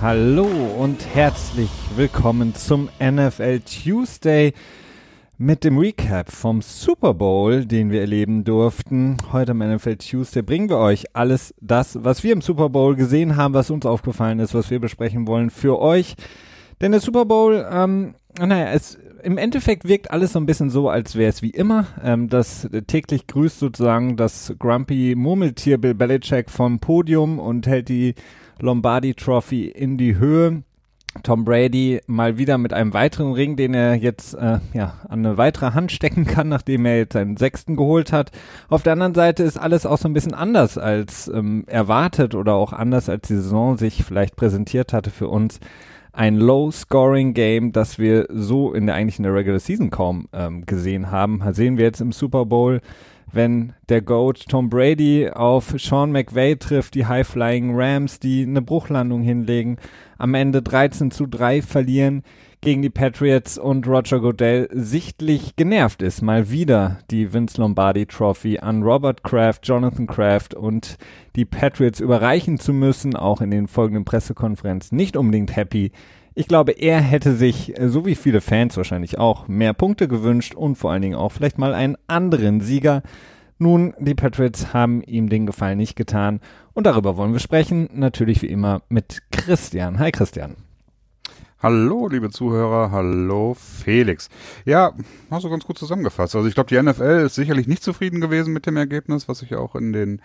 Hallo und herzlich willkommen zum NFL Tuesday mit dem Recap vom Super Bowl, den wir erleben durften. Heute am NFL Tuesday bringen wir euch alles das, was wir im Super Bowl gesehen haben, was uns aufgefallen ist, was wir besprechen wollen für euch. Denn der Super Bowl, ähm, naja, es, im Endeffekt wirkt alles so ein bisschen so, als wäre es wie immer. Ähm, das täglich grüßt sozusagen das Grumpy Murmeltier Bill Belichick vom Podium und hält die Lombardi Trophy in die Höhe. Tom Brady mal wieder mit einem weiteren Ring, den er jetzt äh, ja, an eine weitere Hand stecken kann, nachdem er jetzt seinen sechsten geholt hat. Auf der anderen Seite ist alles auch so ein bisschen anders als ähm, erwartet oder auch anders als die Saison sich vielleicht präsentiert hatte für uns ein Low-Scoring-Game, das wir so in der eigentlich in der Regular Season kaum ähm, gesehen haben. Sehen wir jetzt im Super Bowl, wenn der Goat Tom Brady auf Sean McVay trifft, die High-Flying Rams, die eine Bruchlandung hinlegen, am Ende 13 zu 3 verlieren gegen die Patriots und Roger Goodell sichtlich genervt ist, mal wieder die Vince Lombardi Trophy an Robert Kraft, Jonathan Kraft und die Patriots überreichen zu müssen, auch in den folgenden Pressekonferenzen nicht unbedingt happy. Ich glaube, er hätte sich, so wie viele Fans wahrscheinlich auch, mehr Punkte gewünscht und vor allen Dingen auch vielleicht mal einen anderen Sieger. Nun, die Patriots haben ihm den Gefallen nicht getan und darüber wollen wir sprechen, natürlich wie immer mit Christian. Hi Christian. Hallo, liebe Zuhörer, hallo Felix. Ja, hast du ganz gut zusammengefasst. Also ich glaube, die NFL ist sicherlich nicht zufrieden gewesen mit dem Ergebnis, was sich auch in den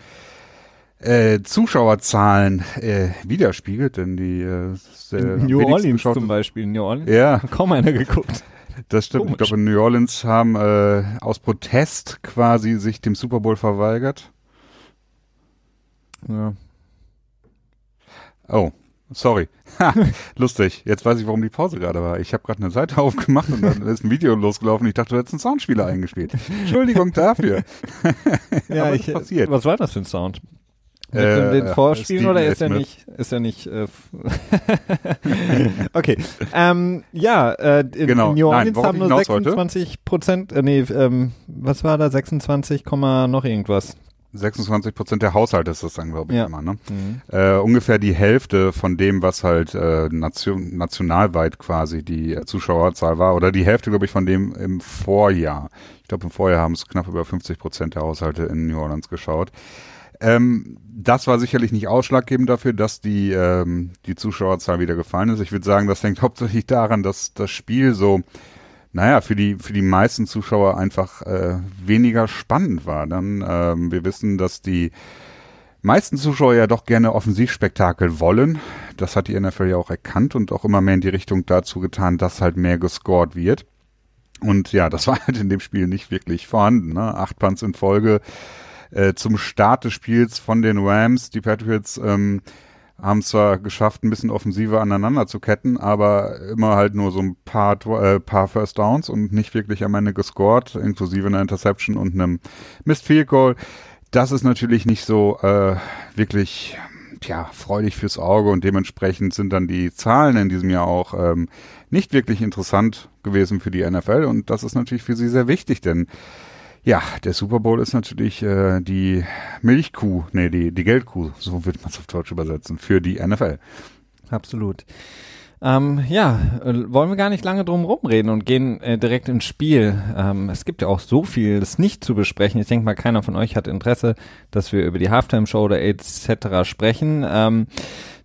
äh, Zuschauerzahlen äh, widerspiegelt, denn die äh, New Orleans zum Beispiel, New Orleans, ja, kaum einer geguckt. Das stimmt. Komisch. Ich glaube, in New Orleans haben äh, aus Protest quasi sich dem Super Bowl verweigert. Ja. Oh, Sorry. Ha, lustig. Jetzt weiß ich, warum die Pause gerade war. Ich habe gerade eine Seite aufgemacht und dann ist ein Video losgelaufen. Ich dachte, du hättest einen Soundspieler eingespielt. Entschuldigung dafür. ja, ich, passiert. Was war das für ein Sound? Mit äh, den Vorspielen oder ist er nicht, ist er nicht, äh, okay. Ähm, ja, äh, in, genau. in New Orleans Nein, haben nur 26 Prozent, äh, nee, ähm, was war da, 26, noch irgendwas 26 Prozent der Haushalte ist das dann, glaube ich, ja. immer. Ne? Mhm. Äh, ungefähr die Hälfte von dem, was halt äh, nation, nationalweit quasi die äh, Zuschauerzahl war, oder die Hälfte, glaube ich, von dem im Vorjahr. Ich glaube, im Vorjahr haben es knapp über 50 Prozent der Haushalte in New Orleans geschaut. Ähm, das war sicherlich nicht ausschlaggebend dafür, dass die, ähm, die Zuschauerzahl wieder gefallen ist. Ich würde sagen, das hängt hauptsächlich daran, dass das Spiel so naja, für die, für die meisten Zuschauer einfach äh, weniger spannend war. Dann, ähm, wir wissen, dass die meisten Zuschauer ja doch gerne Offensivspektakel wollen. Das hat die NFL ja auch erkannt und auch immer mehr in die Richtung dazu getan, dass halt mehr gescored wird. Und ja, das war halt in dem Spiel nicht wirklich vorhanden. Ne? Acht Punts in Folge äh, zum Start des Spiels von den Rams. Die Patriots ähm, haben zwar geschafft, ein bisschen offensiver aneinander zu ketten, aber immer halt nur so ein paar, äh, paar First Downs und nicht wirklich am Ende gescored, inklusive einer Interception und einem Missed Field Goal. Das ist natürlich nicht so äh, wirklich ja, freudig fürs Auge und dementsprechend sind dann die Zahlen in diesem Jahr auch ähm, nicht wirklich interessant gewesen für die NFL und das ist natürlich für sie sehr wichtig, denn ja, der Super Bowl ist natürlich äh, die Milchkuh, nee, die, die Geldkuh, so wird man es auf Deutsch übersetzen, für die NFL. Absolut. Ähm, ja, äh, wollen wir gar nicht lange drum rumreden und gehen äh, direkt ins Spiel. Ähm, es gibt ja auch so viel, das nicht zu besprechen. Ich denke mal, keiner von euch hat Interesse, dass wir über die Halftime-Show oder etc. sprechen. Ähm,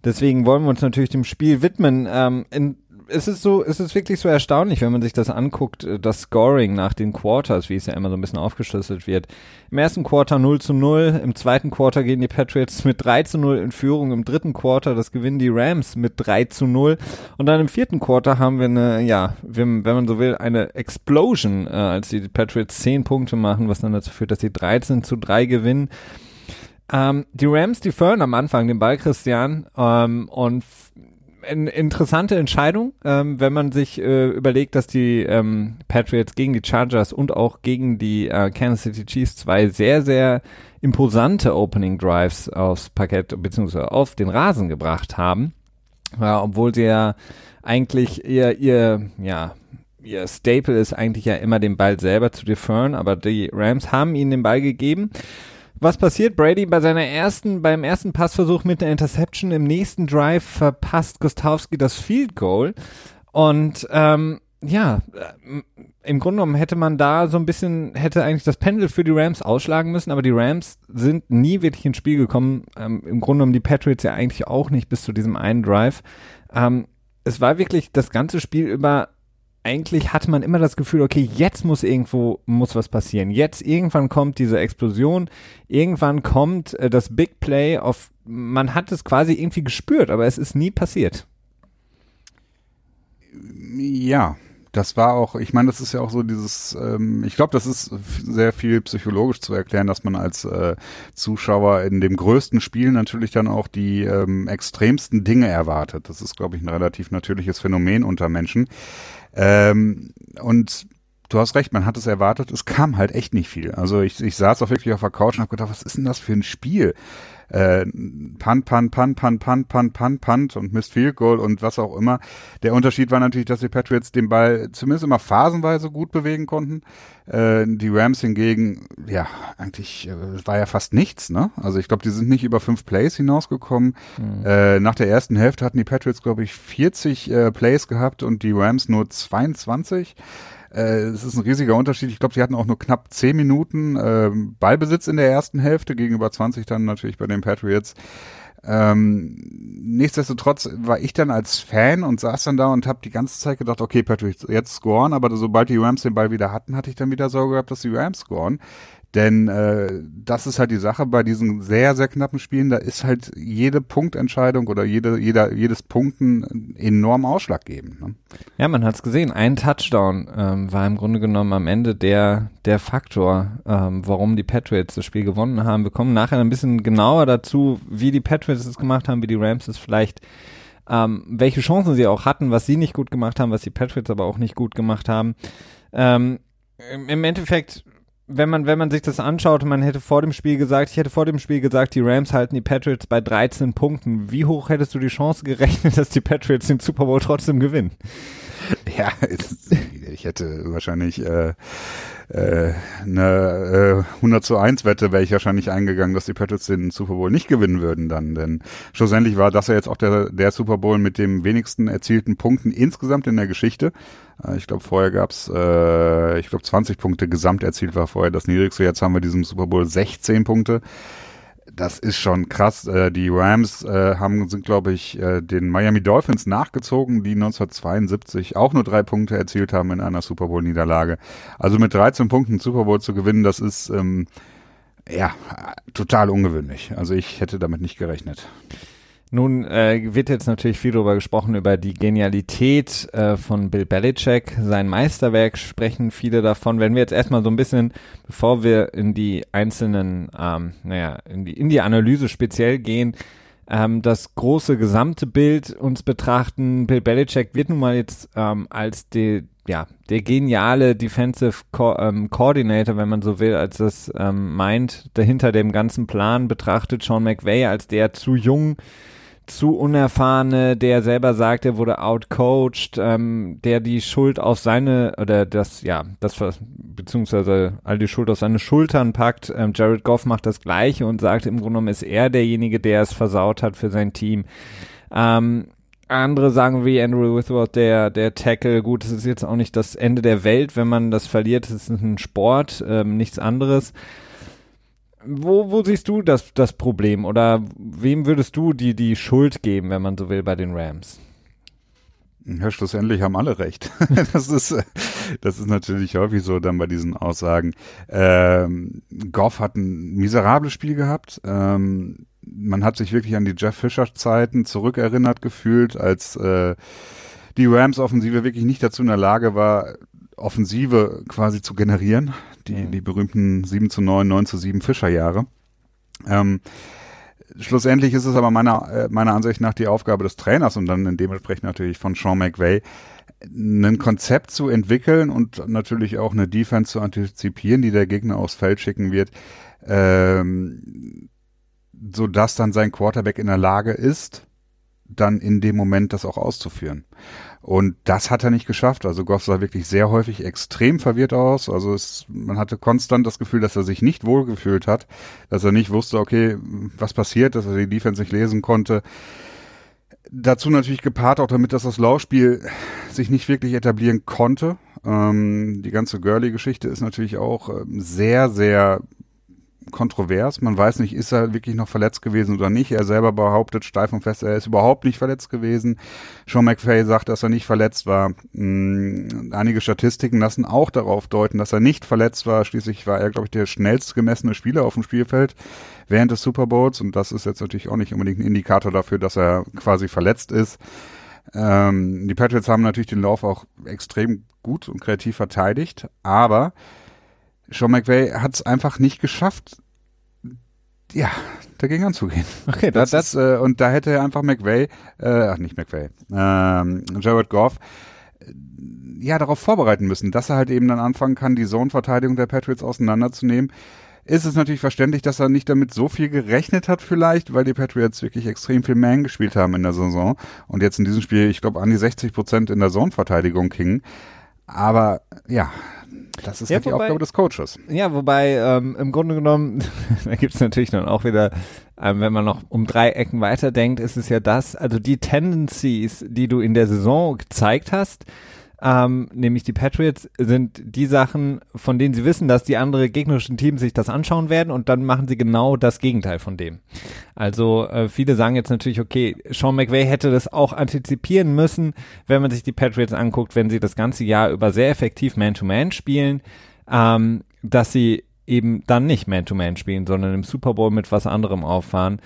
deswegen wollen wir uns natürlich dem Spiel widmen. Ähm, in, es ist so, es ist wirklich so erstaunlich, wenn man sich das anguckt, äh, das Scoring nach den Quarters, wie es ja immer so ein bisschen aufgeschlüsselt wird. Im ersten Quarter 0 zu 0, im zweiten Quarter gehen die Patriots mit 3 zu 0 in Führung, im dritten Quarter, das gewinnen die Rams mit 3 zu 0 und dann im vierten Quarter haben wir eine, ja, wenn, man so will, eine Explosion, äh, als die Patriots 10 Punkte machen, was dann dazu führt, dass sie 13 zu 3 gewinnen. Ähm, die Rams, die fördern am Anfang den Ball, Christian, ähm, und eine interessante Entscheidung, ähm, wenn man sich äh, überlegt, dass die ähm, Patriots gegen die Chargers und auch gegen die äh, Kansas City Chiefs zwei sehr, sehr imposante Opening Drives aufs Parkett bzw. auf den Rasen gebracht haben. Ja, obwohl sie ja eigentlich ihr, ihr, ja, ihr Staple ist eigentlich ja immer den Ball selber zu defern, aber die Rams haben ihnen den Ball gegeben Was passiert? Brady bei seiner ersten, beim ersten Passversuch mit einer Interception im nächsten Drive verpasst Gostowski das Field Goal. Und ähm, ja, äh, im Grunde genommen hätte man da so ein bisschen, hätte eigentlich das Pendel für die Rams ausschlagen müssen, aber die Rams sind nie wirklich ins Spiel gekommen. Ähm, Im Grunde genommen die Patriots ja eigentlich auch nicht bis zu diesem einen Drive. Ähm, es war wirklich das ganze Spiel über, eigentlich hatte man immer das Gefühl, okay, jetzt muss irgendwo, muss was passieren. Jetzt irgendwann kommt diese Explosion, irgendwann kommt äh, das Big Play auf, man hat es quasi irgendwie gespürt, aber es ist nie passiert. Ja, das war auch, ich meine, das ist ja auch so dieses, ähm, ich glaube, das ist sehr viel psychologisch zu erklären, dass man als äh, Zuschauer in dem größten Spiel natürlich dann auch die ähm, extremsten Dinge erwartet. Das ist, glaube ich, ein relativ natürliches Phänomen unter Menschen. Ähm, und du hast recht, man hat es erwartet, es kam halt echt nicht viel. Also ich, ich saß auch wirklich auf der Couch und habe gedacht, was ist denn das für ein Spiel? Äh, Punt, Punt, Punt, Punt, Punt, Punt, Punt, Punt und Missed Field Goal und was auch immer. Der Unterschied war natürlich, dass die Patriots den Ball zumindest immer phasenweise gut bewegen konnten. Äh, die Rams hingegen, ja, eigentlich äh, war ja fast nichts, ne? Also ich glaube, die sind nicht über fünf Plays hinausgekommen. Mhm. Äh, nach der ersten Hälfte hatten die Patriots, glaube ich, 40 äh, Plays gehabt und die Rams nur 22. Äh, es ist ein riesiger Unterschied. Ich glaube, sie hatten auch nur knapp zehn Minuten äh, Ballbesitz in der ersten Hälfte, gegenüber 20 dann natürlich bei den Patriots. Ähm, nichtsdestotrotz war ich dann als Fan und saß dann da und habe die ganze Zeit gedacht, okay, Patriots jetzt scoren, aber sobald die Rams den Ball wieder hatten, hatte ich dann wieder Sorge gehabt, dass die Rams scoren. Denn äh, das ist halt die Sache bei diesen sehr, sehr knappen Spielen, da ist halt jede Punktentscheidung oder jede, jeder, jedes Punkten enorm ausschlaggebend. Ne? Ja, man hat es gesehen. Ein Touchdown ähm, war im Grunde genommen am Ende der, der Faktor, ähm, warum die Patriots das Spiel gewonnen haben. Wir kommen nachher ein bisschen genauer dazu, wie die Patriots es gemacht haben, wie die Rams es vielleicht ähm, welche Chancen sie auch hatten, was sie nicht gut gemacht haben, was die Patriots aber auch nicht gut gemacht haben. Ähm, Im Endeffekt wenn man, wenn man sich das anschaut, man hätte vor dem Spiel gesagt, ich hätte vor dem Spiel gesagt, die Rams halten die Patriots bei 13 Punkten. Wie hoch hättest du die Chance gerechnet, dass die Patriots den Super Bowl trotzdem gewinnen? Ja, ich hätte wahrscheinlich äh, äh, eine äh, 100 zu 1 Wette wäre ich wahrscheinlich eingegangen, dass die Patriots den Super Bowl nicht gewinnen würden dann, denn schlussendlich war das ja jetzt auch der, der Super Bowl mit dem wenigsten erzielten Punkten insgesamt in der Geschichte. Äh, ich glaube, vorher gab's, äh, ich glaube, 20 Punkte gesamt erzielt war vorher das niedrigste. Jetzt haben wir diesem Super Bowl 16 Punkte das ist schon krass. Äh, die Rams äh, haben, sind, glaube ich, äh, den Miami Dolphins nachgezogen, die 1972 auch nur drei Punkte erzielt haben in einer Super Bowl-Niederlage. Also mit 13 Punkten Super Bowl zu gewinnen, das ist ähm, ja total ungewöhnlich. Also ich hätte damit nicht gerechnet. Nun äh, wird jetzt natürlich viel darüber gesprochen, über die Genialität äh, von Bill Belichick. Sein Meisterwerk sprechen viele davon. Wenn wir jetzt erstmal so ein bisschen, bevor wir in die einzelnen, ähm, naja, in die, in die Analyse speziell gehen, ähm, das große gesamte Bild uns betrachten. Bill Belichick wird nun mal jetzt ähm, als die, ja, der geniale Defensive Co ähm, Coordinator, wenn man so will, als das ähm, meint, dahinter dem ganzen Plan betrachtet Sean McVay als der zu jung zu unerfahrene, der selber sagt, er wurde outcoached, ähm, der die Schuld auf seine oder das ja das beziehungsweise all die Schuld auf seine Schultern packt. Ähm, Jared Goff macht das Gleiche und sagt im Grunde genommen ist er derjenige, der es versaut hat für sein Team. Ähm, andere sagen wie Andrew Withworth, der, der Tackle, gut, es ist jetzt auch nicht das Ende der Welt, wenn man das verliert, es ist ein Sport, ähm, nichts anderes. Wo, wo siehst du das, das Problem oder wem würdest du die, die Schuld geben, wenn man so will, bei den Rams? Ja, schlussendlich haben alle recht. das ist, das ist natürlich häufig so dann bei diesen Aussagen. Ähm, Goff hat ein miserables Spiel gehabt. Ähm, man hat sich wirklich an die Jeff Fischer Zeiten zurückerinnert gefühlt, als äh, die Rams Offensive wirklich nicht dazu in der Lage war, Offensive quasi zu generieren. Die, mhm. die berühmten 7 zu 9, 9 zu 7 Fischerjahre. Ähm, schlussendlich ist es aber meiner, äh, meiner Ansicht nach die Aufgabe des Trainers und dann dementsprechend natürlich von Sean McVay, ein Konzept zu entwickeln und natürlich auch eine Defense zu antizipieren, die der Gegner aufs Feld schicken wird, ähm, so dass dann sein Quarterback in der Lage ist, dann in dem Moment das auch auszuführen. Und das hat er nicht geschafft. Also Goff sah wirklich sehr häufig extrem verwirrt aus. Also es, man hatte konstant das Gefühl, dass er sich nicht wohlgefühlt hat, dass er nicht wusste, okay, was passiert, dass er die Defense nicht lesen konnte. Dazu natürlich gepaart auch damit, dass das Laufspiel sich nicht wirklich etablieren konnte. Ähm, die ganze Gurley-Geschichte ist natürlich auch ähm, sehr, sehr kontrovers. Man weiß nicht, ist er wirklich noch verletzt gewesen oder nicht. Er selber behauptet steif und fest, er ist überhaupt nicht verletzt gewesen. Sean McVay sagt, dass er nicht verletzt war. Hm, einige Statistiken lassen auch darauf deuten, dass er nicht verletzt war. Schließlich war er, glaube ich, der schnellst gemessene Spieler auf dem Spielfeld während des Super Bowls. Und das ist jetzt natürlich auch nicht unbedingt ein Indikator dafür, dass er quasi verletzt ist. Ähm, die Patriots haben natürlich den Lauf auch extrem gut und kreativ verteidigt, aber Sean McVay hat es einfach nicht geschafft, ja, dagegen anzugehen. Okay, das, das ist, äh, und da hätte er einfach McVay, äh, ach nicht McVay, ähm, Jared Goff, äh, ja, darauf vorbereiten müssen, dass er halt eben dann anfangen kann, die Zone-Verteidigung der Patriots auseinanderzunehmen. Ist es natürlich verständlich, dass er nicht damit so viel gerechnet hat vielleicht, weil die Patriots wirklich extrem viel Man gespielt haben in der Saison und jetzt in diesem Spiel, ich glaube, an die 60 Prozent in der Zone-Verteidigung gingen. Aber ja, das ist ja, halt wobei, die Aufgabe des Coaches. Ja, wobei ähm, im Grunde genommen, da gibt es natürlich dann auch wieder, ähm, wenn man noch um drei Ecken weiterdenkt, ist es ja das, also die Tendencies, die du in der Saison gezeigt hast, ähm, nämlich die Patriots, sind die Sachen, von denen sie wissen, dass die anderen gegnerischen Teams sich das anschauen werden und dann machen sie genau das Gegenteil von dem. Also äh, viele sagen jetzt natürlich, okay, Sean McVay hätte das auch antizipieren müssen, wenn man sich die Patriots anguckt, wenn sie das ganze Jahr über sehr effektiv Man-to-Man -Man spielen, ähm, dass sie eben dann nicht Man-to-Man -Man spielen, sondern im Super Bowl mit was anderem auffahren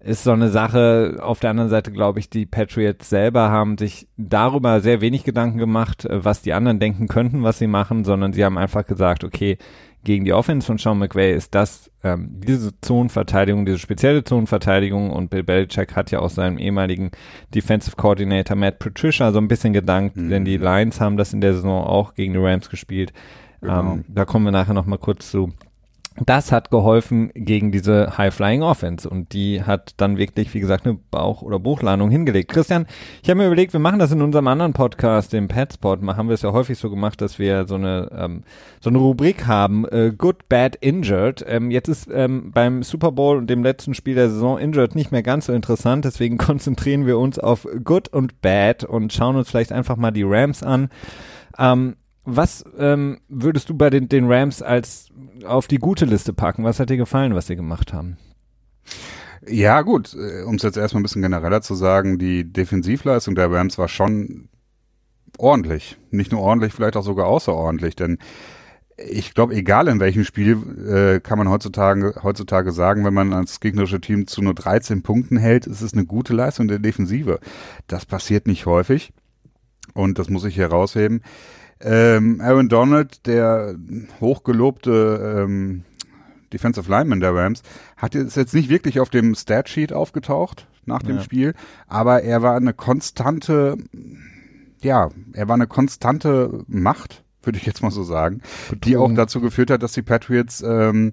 ist so eine Sache. Auf der anderen Seite glaube ich, die Patriots selber haben sich darüber sehr wenig Gedanken gemacht, äh, was die anderen denken könnten, was sie machen, sondern sie haben einfach gesagt, okay, gegen die Offense von Sean McVay ist das ähm, diese Zonenverteidigung, diese spezielle Zonenverteidigung und Bill Belichick hat ja aus seinem ehemaligen Defensive Coordinator Matt Patricia so ein bisschen gedankt, mhm. denn die Lions haben das in der Saison auch gegen die Rams gespielt. Genau. Ähm, da kommen wir nachher noch mal kurz zu das hat geholfen gegen diese High-Flying Offense und die hat dann wirklich, wie gesagt, eine Bauch- oder Buchlandung hingelegt. Christian, ich habe mir überlegt, wir machen das in unserem anderen Podcast, dem Petspot, haben wir es ja häufig so gemacht, dass wir so eine ähm, so eine Rubrik haben, äh, Good, Bad, Injured. Ähm, jetzt ist ähm, beim Super Bowl und dem letzten Spiel der Saison Injured nicht mehr ganz so interessant, deswegen konzentrieren wir uns auf Good und Bad und schauen uns vielleicht einfach mal die Rams an. Ähm, was ähm, würdest du bei den, den Rams als auf die gute Liste packen? Was hat dir gefallen, was sie gemacht haben? Ja, gut, äh, um es jetzt erstmal ein bisschen genereller zu sagen, die Defensivleistung der Rams war schon ordentlich. Nicht nur ordentlich, vielleicht auch sogar außerordentlich, denn ich glaube, egal in welchem Spiel, äh, kann man heutzutage, heutzutage sagen, wenn man als gegnerische Team zu nur 13 Punkten hält, ist es eine gute Leistung der Defensive. Das passiert nicht häufig und das muss ich herausheben. Ähm, Aaron Donald, der hochgelobte ähm, Defensive Lineman der Rams, hat ist jetzt nicht wirklich auf dem Statsheet aufgetaucht nach dem ja. Spiel, aber er war eine konstante, ja, er war eine konstante Macht, würde ich jetzt mal so sagen, Betrug. die auch dazu geführt hat, dass die Patriots ähm,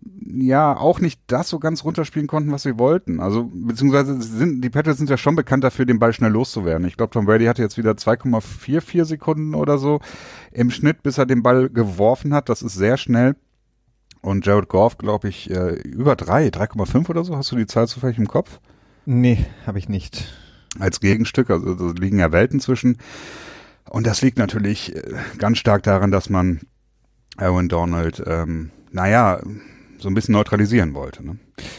ja auch nicht das so ganz runterspielen konnten, was sie wollten. Also beziehungsweise sind die Patriots sind ja schon bekannt dafür, den Ball schnell loszuwerden. Ich glaube, Tom Brady hatte jetzt wieder 2,44 Sekunden oder so im Schnitt, bis er den Ball geworfen hat. Das ist sehr schnell. Und Jared Goff, glaube ich, äh, über drei, 3,5 oder so. Hast du die Zahl zufällig im Kopf? Nee, habe ich nicht. Als Gegenstück, also da liegen ja Welten zwischen. Und das liegt natürlich äh, ganz stark daran, dass man Aaron Donald, ähm, naja, so ein bisschen neutralisieren wollte. Ne?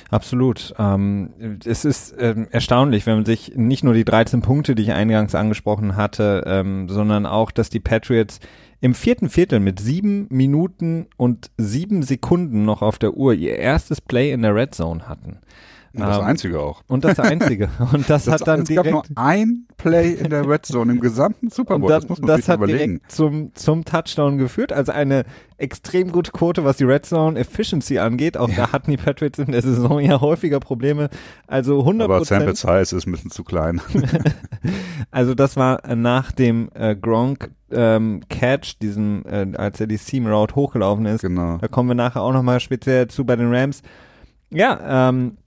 Absolut. Ähm, es ist ähm, erstaunlich, wenn man sich nicht nur die 13 Punkte, die ich eingangs angesprochen hatte, ähm, sondern auch, dass die Patriots im vierten Viertel mit sieben Minuten und sieben Sekunden noch auf der Uhr ihr erstes Play in der Red Zone hatten. Und das ähm, einzige auch. Und das einzige. Und das, das hat dann es direkt. Es gab nur ein Play in der Red Zone im gesamten Super Bowl. Das, das muss man das sich hat überlegen. zum, zum Touchdown geführt. Also eine extrem gute Quote, was die Red Zone Efficiency angeht. Auch ja. da hatten die Patriots in der Saison ja häufiger Probleme. Also 100% Aber Sample Size ist ein bisschen zu klein. also das war nach dem äh, Gronk ähm, Catch, diesem, äh, als er die Seam Route hochgelaufen ist. Genau. Da kommen wir nachher auch nochmal speziell zu bei den Rams. Ja, ähm,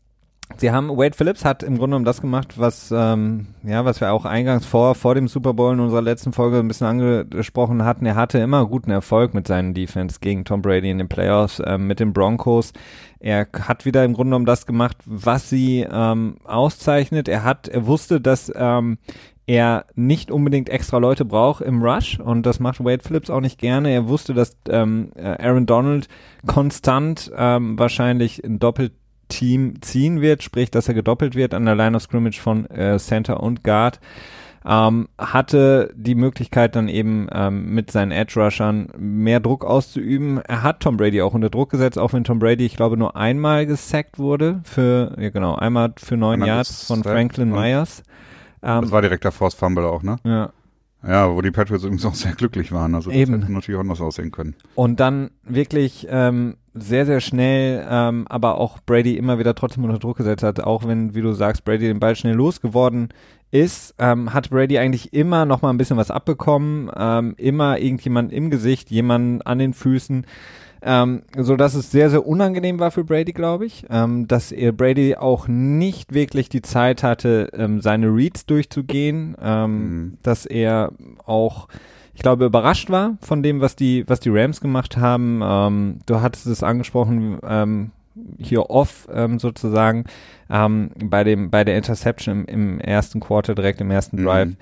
Sie haben, Wade Phillips hat im Grunde genommen das gemacht, was, ähm, ja, was wir auch eingangs vor, vor dem Super Bowl in unserer letzten Folge ein bisschen angesprochen hatten. Er hatte immer guten Erfolg mit seinen Defense gegen Tom Brady in den Playoffs, ähm, mit den Broncos. Er hat wieder im Grunde genommen das gemacht, was sie ähm, auszeichnet. Er hat, er wusste, dass ähm, er nicht unbedingt extra Leute braucht im Rush und das macht Wade Phillips auch nicht gerne. Er wusste, dass ähm, Aaron Donald konstant ähm, wahrscheinlich ein Doppelteam ziehen wird, sprich, dass er gedoppelt wird an der Line of Scrimmage von äh, Center und Guard. Ähm, hatte die Möglichkeit dann eben ähm, mit seinen Edge Rushern mehr Druck auszuüben. Er hat Tom Brady auch unter Druck gesetzt, auch wenn Tom Brady, ich glaube, nur einmal gesackt wurde für, ja genau, einmal für neun Yards von Franklin Myers. Ähm, das war direkt der Force Fumble auch, ne? Ja. Ja, wo die Patriots übrigens auch sehr glücklich waren. Also das Eben. hätte natürlich auch anders aussehen können. Und dann wirklich ähm, sehr, sehr schnell, ähm, aber auch Brady immer wieder trotzdem unter Druck gesetzt hat, auch wenn, wie du sagst, Brady den Ball schnell losgeworden ist, ähm, hat Brady eigentlich immer noch mal ein bisschen was abbekommen, ähm, immer irgendjemand im Gesicht, jemand an den Füßen ähm, so dass es sehr, sehr unangenehm war für Brady, glaube ich, ähm, dass er Brady auch nicht wirklich die Zeit hatte, ähm, seine Reads durchzugehen, ähm, mhm. dass er auch ich glaube, überrascht war von dem, was die, was die Rams gemacht haben. Ähm, du hattest es angesprochen, ähm, hier off ähm, sozusagen ähm, bei dem bei der Interception im, im ersten Quarter direkt im ersten mhm.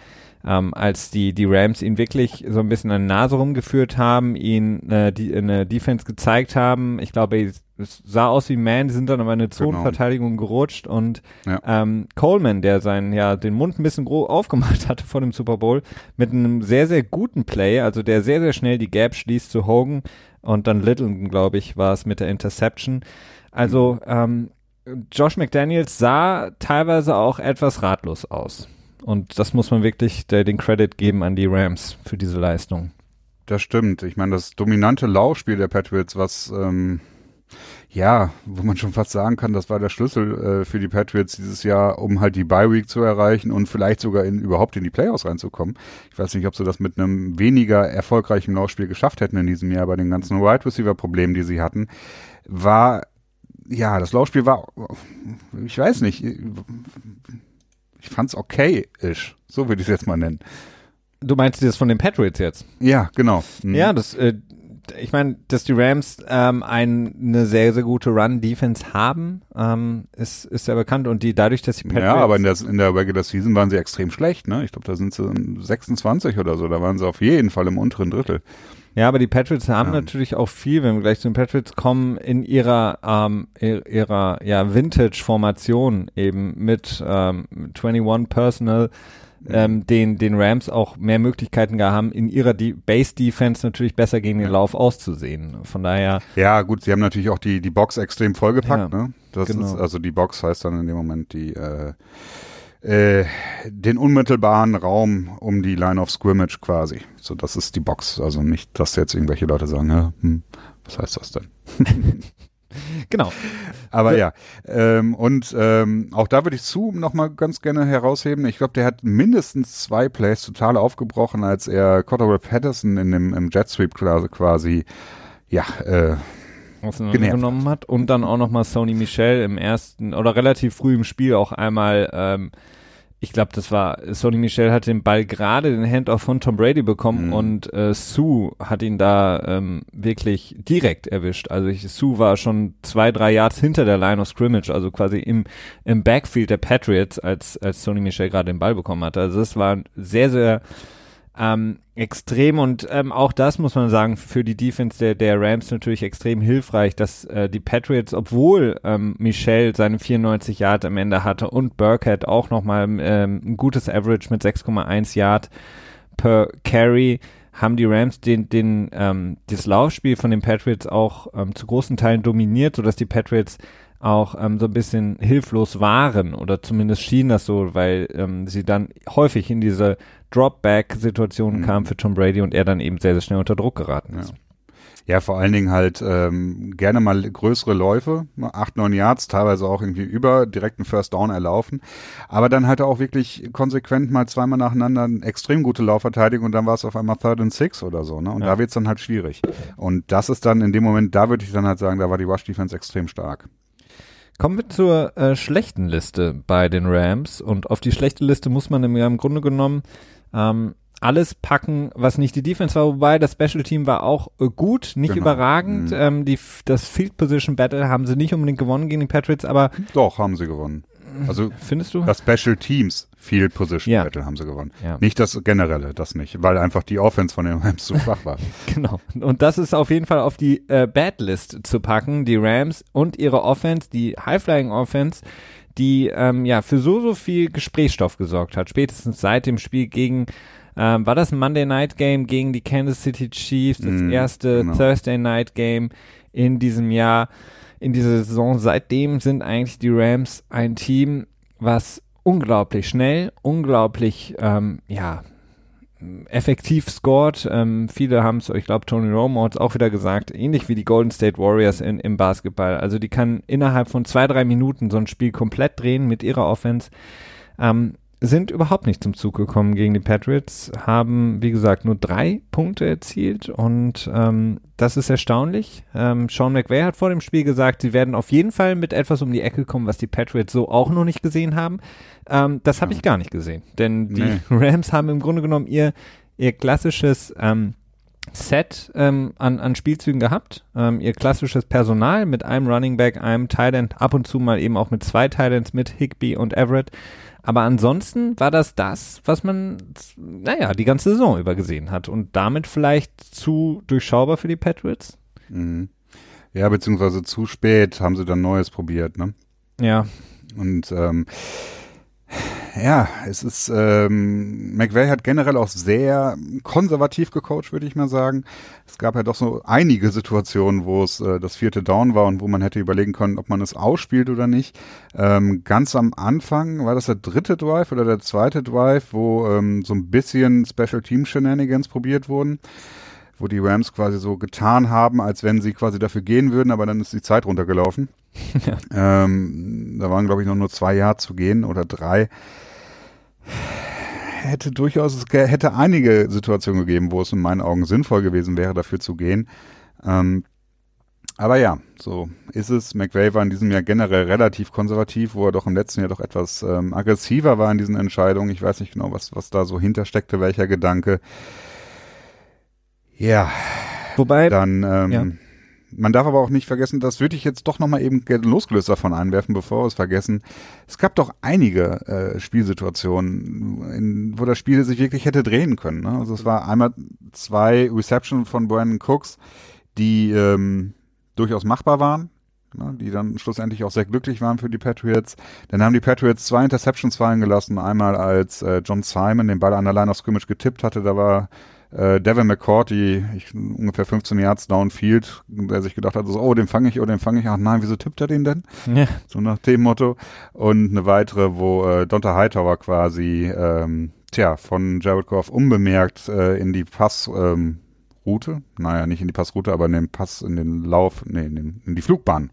Ähm, als die, die Rams ihn wirklich so ein bisschen an die Nase rumgeführt haben, ihn äh, die, eine Defense gezeigt haben. Ich glaube, es sah aus wie Man, die sind dann aber in eine genau. Zonenverteidigung genau. gerutscht und ja. ähm, Coleman, der seinen, ja, den Mund ein bisschen groß aufgemacht hatte vor dem Super Bowl, mit einem sehr, sehr guten Play, also der sehr, sehr schnell die Gap schließt zu Hogan und dann Littleton, glaube ich, war es mit der Interception. Also, mhm. ähm, Josh McDaniels sah teilweise auch etwas ratlos aus. Und das muss man wirklich den Credit geben an die Rams für diese Leistung. Das stimmt. Ich meine, das dominante Laufspiel der Patriots, was ähm, ja, wo man schon fast sagen kann, das war der Schlüssel äh, für die Patriots dieses Jahr, um halt die Bye Week zu erreichen und vielleicht sogar in, überhaupt in die Playoffs reinzukommen. Ich weiß nicht, ob sie das mit einem weniger erfolgreichen Laufspiel geschafft hätten in diesem Jahr bei den ganzen Wide Receiver Problemen, die sie hatten. War ja, das Laufspiel war, ich weiß nicht, ich fand's okay-ish. So würde ich es jetzt mal nennen. Du meinst das von den Patriots jetzt? Ja, genau. Mhm. Ja, das, äh, ich meine, dass die Rams ähm, ein, eine sehr, sehr gute Run-Defense haben, ähm, ist, ist ja bekannt und die dadurch, dass die Patriots. Ja, aber in der, in der Regular Season waren sie extrem schlecht, ne? Ich glaube, da sind sie 26 oder so, da waren sie auf jeden Fall im unteren Drittel. Ja, aber die Patriots haben ja. natürlich auch viel, wenn wir gleich zu den Patriots kommen, in ihrer ähm, ihrer ja Vintage-Formation eben mit ähm, 21 Personal, ähm, den den Rams auch mehr Möglichkeiten haben, in ihrer De Base-Defense natürlich besser gegen den. Lauf auszusehen. Von daher. Ja, gut, sie haben natürlich auch die die Box extrem vollgepackt. Ja, ne? Das genau. ist also die Box heißt dann in dem Moment die äh, äh, den unmittelbaren Raum um die Line of Scrimmage quasi. So, das ist die Box. Also nicht, dass jetzt irgendwelche Leute sagen, ja, hm, was heißt das denn? genau. Aber ja, ähm, und ähm, auch da würde ich zu nochmal ganz gerne herausheben. Ich glaube, der hat mindestens zwei Plays total aufgebrochen, als er Cordell Patterson in dem im Jet Sweep quasi, ja, äh, auseinandergenommen hat. Und dann auch nochmal Sony Michel im ersten oder relativ früh im Spiel auch einmal, ähm, ich glaube, das war, Sony Michel hat den Ball gerade den Handoff von Tom Brady bekommen mhm. und äh, Sue hat ihn da ähm, wirklich direkt erwischt. Also ich, Sue war schon zwei, drei Yards hinter der Line of Scrimmage, also quasi im, im Backfield der Patriots, als, als Sony Michel gerade den Ball bekommen hatte. Also das war sehr, sehr ähm, extrem und ähm, auch das muss man sagen für die Defense der, der Rams natürlich extrem hilfreich, dass äh, die Patriots, obwohl ähm, Michel seine 94 Yard am Ende hatte und Burkhead auch nochmal ähm, ein gutes Average mit 6,1 Yard per Carry, haben die Rams den, den, ähm, das Laufspiel von den Patriots auch ähm, zu großen Teilen dominiert, sodass die Patriots auch ähm, so ein bisschen hilflos waren oder zumindest schien das so, weil ähm, sie dann häufig in diese Dropback-Situationen mhm. kamen für Tom Brady und er dann eben sehr, sehr schnell unter Druck geraten ist. Ja. Ja, vor allen Dingen halt ähm, gerne mal größere Läufe, acht, neun Yards, teilweise auch irgendwie über direkten First Down erlaufen. Aber dann halt auch wirklich konsequent mal zweimal nacheinander eine extrem gute Laufverteidigung und dann war es auf einmal Third and Six oder so. Ne? Und ja. da wird's dann halt schwierig. Und das ist dann in dem Moment, da würde ich dann halt sagen, da war die Rush Defense extrem stark. Kommen wir zur äh, schlechten Liste bei den Rams. Und auf die schlechte Liste muss man im, im Grunde genommen ähm, alles packen, was nicht die Defense war, wobei das Special Team war auch äh, gut, nicht genau. überragend. Mhm. Ähm, die, das Field Position Battle haben sie nicht unbedingt gewonnen gegen die Patriots, aber. Doch, haben sie gewonnen. Also findest du? Das Special Teams Field Position ja. Battle haben sie gewonnen. Ja. Nicht das generelle, das nicht, weil einfach die Offense von den Rams zu schwach war. genau. Und das ist auf jeden Fall auf die äh, Bad List zu packen, die Rams und ihre Offense, die High Flying Offense, die ähm, ja für so so viel Gesprächsstoff gesorgt hat, spätestens seit dem Spiel gegen ähm, war das ein Monday Night Game gegen die Kansas City Chiefs, das mm, erste genau. Thursday Night Game in diesem Jahr, in dieser Saison. Seitdem sind eigentlich die Rams ein Team, was unglaublich schnell, unglaublich, ähm, ja, effektiv scored. Ähm, viele haben es, ich glaube, Tony Romo hat es auch wieder gesagt, ähnlich wie die Golden State Warriors in, im Basketball. Also die kann innerhalb von zwei, drei Minuten so ein Spiel komplett drehen mit ihrer Offense. Ähm, sind überhaupt nicht zum Zug gekommen gegen die Patriots, haben, wie gesagt, nur drei Punkte erzielt und ähm, das ist erstaunlich. Ähm, Sean McVay hat vor dem Spiel gesagt, sie werden auf jeden Fall mit etwas um die Ecke kommen, was die Patriots so auch noch nicht gesehen haben. Ähm, das habe ich gar nicht gesehen, denn die nee. Rams haben im Grunde genommen ihr, ihr klassisches ähm, Set ähm, an, an Spielzügen gehabt. Ähm, ihr klassisches Personal mit einem Running Back, einem Tight ab und zu mal eben auch mit zwei Tight mit Higby und Everett. Aber ansonsten war das das, was man, naja, die ganze Saison über gesehen hat und damit vielleicht zu durchschaubar für die Patriots. Mhm. Ja, beziehungsweise zu spät haben sie dann Neues probiert, ne? Ja. Und ähm, ja, es ist, ähm, McVay hat generell auch sehr konservativ gecoacht, würde ich mal sagen. Es gab ja doch so einige Situationen, wo es äh, das vierte Down war und wo man hätte überlegen können, ob man es ausspielt oder nicht. Ähm, ganz am Anfang war das der dritte Drive oder der zweite Drive, wo ähm, so ein bisschen Special Team Shenanigans probiert wurden wo die Rams quasi so getan haben, als wenn sie quasi dafür gehen würden, aber dann ist die Zeit runtergelaufen. Ja. Ähm, da waren, glaube ich, noch nur zwei Jahre zu gehen oder drei. Hätte durchaus, es hätte einige Situationen gegeben, wo es in meinen Augen sinnvoll gewesen wäre, dafür zu gehen. Ähm, aber ja, so ist es. McVay war in diesem Jahr generell relativ konservativ, wo er doch im letzten Jahr doch etwas ähm, aggressiver war in diesen Entscheidungen. Ich weiß nicht genau, was, was da so hintersteckte, welcher Gedanke. Ja. Wobei. Dann, ähm, ja. Man darf aber auch nicht vergessen, das würde ich jetzt doch nochmal eben losgelöst davon einwerfen, bevor wir es vergessen. Es gab doch einige äh, Spielsituationen, in, wo das Spiel sich wirklich hätte drehen können. Ne? Also es war einmal zwei Reception von Brandon Cooks, die ähm, durchaus machbar waren, ne? die dann schlussendlich auch sehr glücklich waren für die Patriots. Dann haben die Patriots zwei Interceptions fallen gelassen. Einmal als äh, John Simon den Ball an der Line of Scrimmage getippt hatte, da war äh, Devin McCourty, ich, ungefähr 15 Yards downfield, der sich gedacht hat, so, oh, den fange ich, oh, den fange ich. Ach nein, wieso tippt er den denn? Ja. So nach dem Motto. Und eine weitere, wo äh, Donta Hightower quasi, ähm, tja, von Jared Goff unbemerkt äh, in die Pass, ähm, Route, naja, nicht in die Passroute, aber in den Pass, in den Lauf, nee, in, den, in die Flugbahn,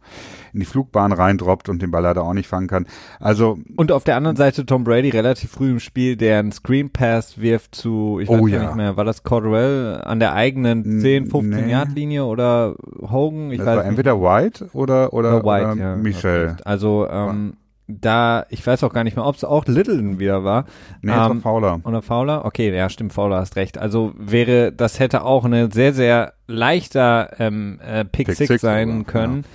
in die Flugbahn reindroppt und den Ball leider auch nicht fangen kann. Also. Und auf der anderen Seite Tom Brady relativ früh im Spiel, der einen Screen Pass wirft zu, ich weiß oh, ja. nicht mehr, war das Cordell an der eigenen 10, 15 nee. Yard Linie oder Hogan? Ich das weiß war nicht. entweder White oder, oder, White, oder ja, Michel. Also, ähm, da, ich weiß auch gar nicht mehr, ob es auch Littleton wieder war. Nee, ähm, Fowler. Oder Fowler? Okay, ja, stimmt, Fowler hast recht. Also wäre, das hätte auch eine sehr, sehr leichter ähm, äh, Pick, Pick Six, Six sein oder, können. Ja.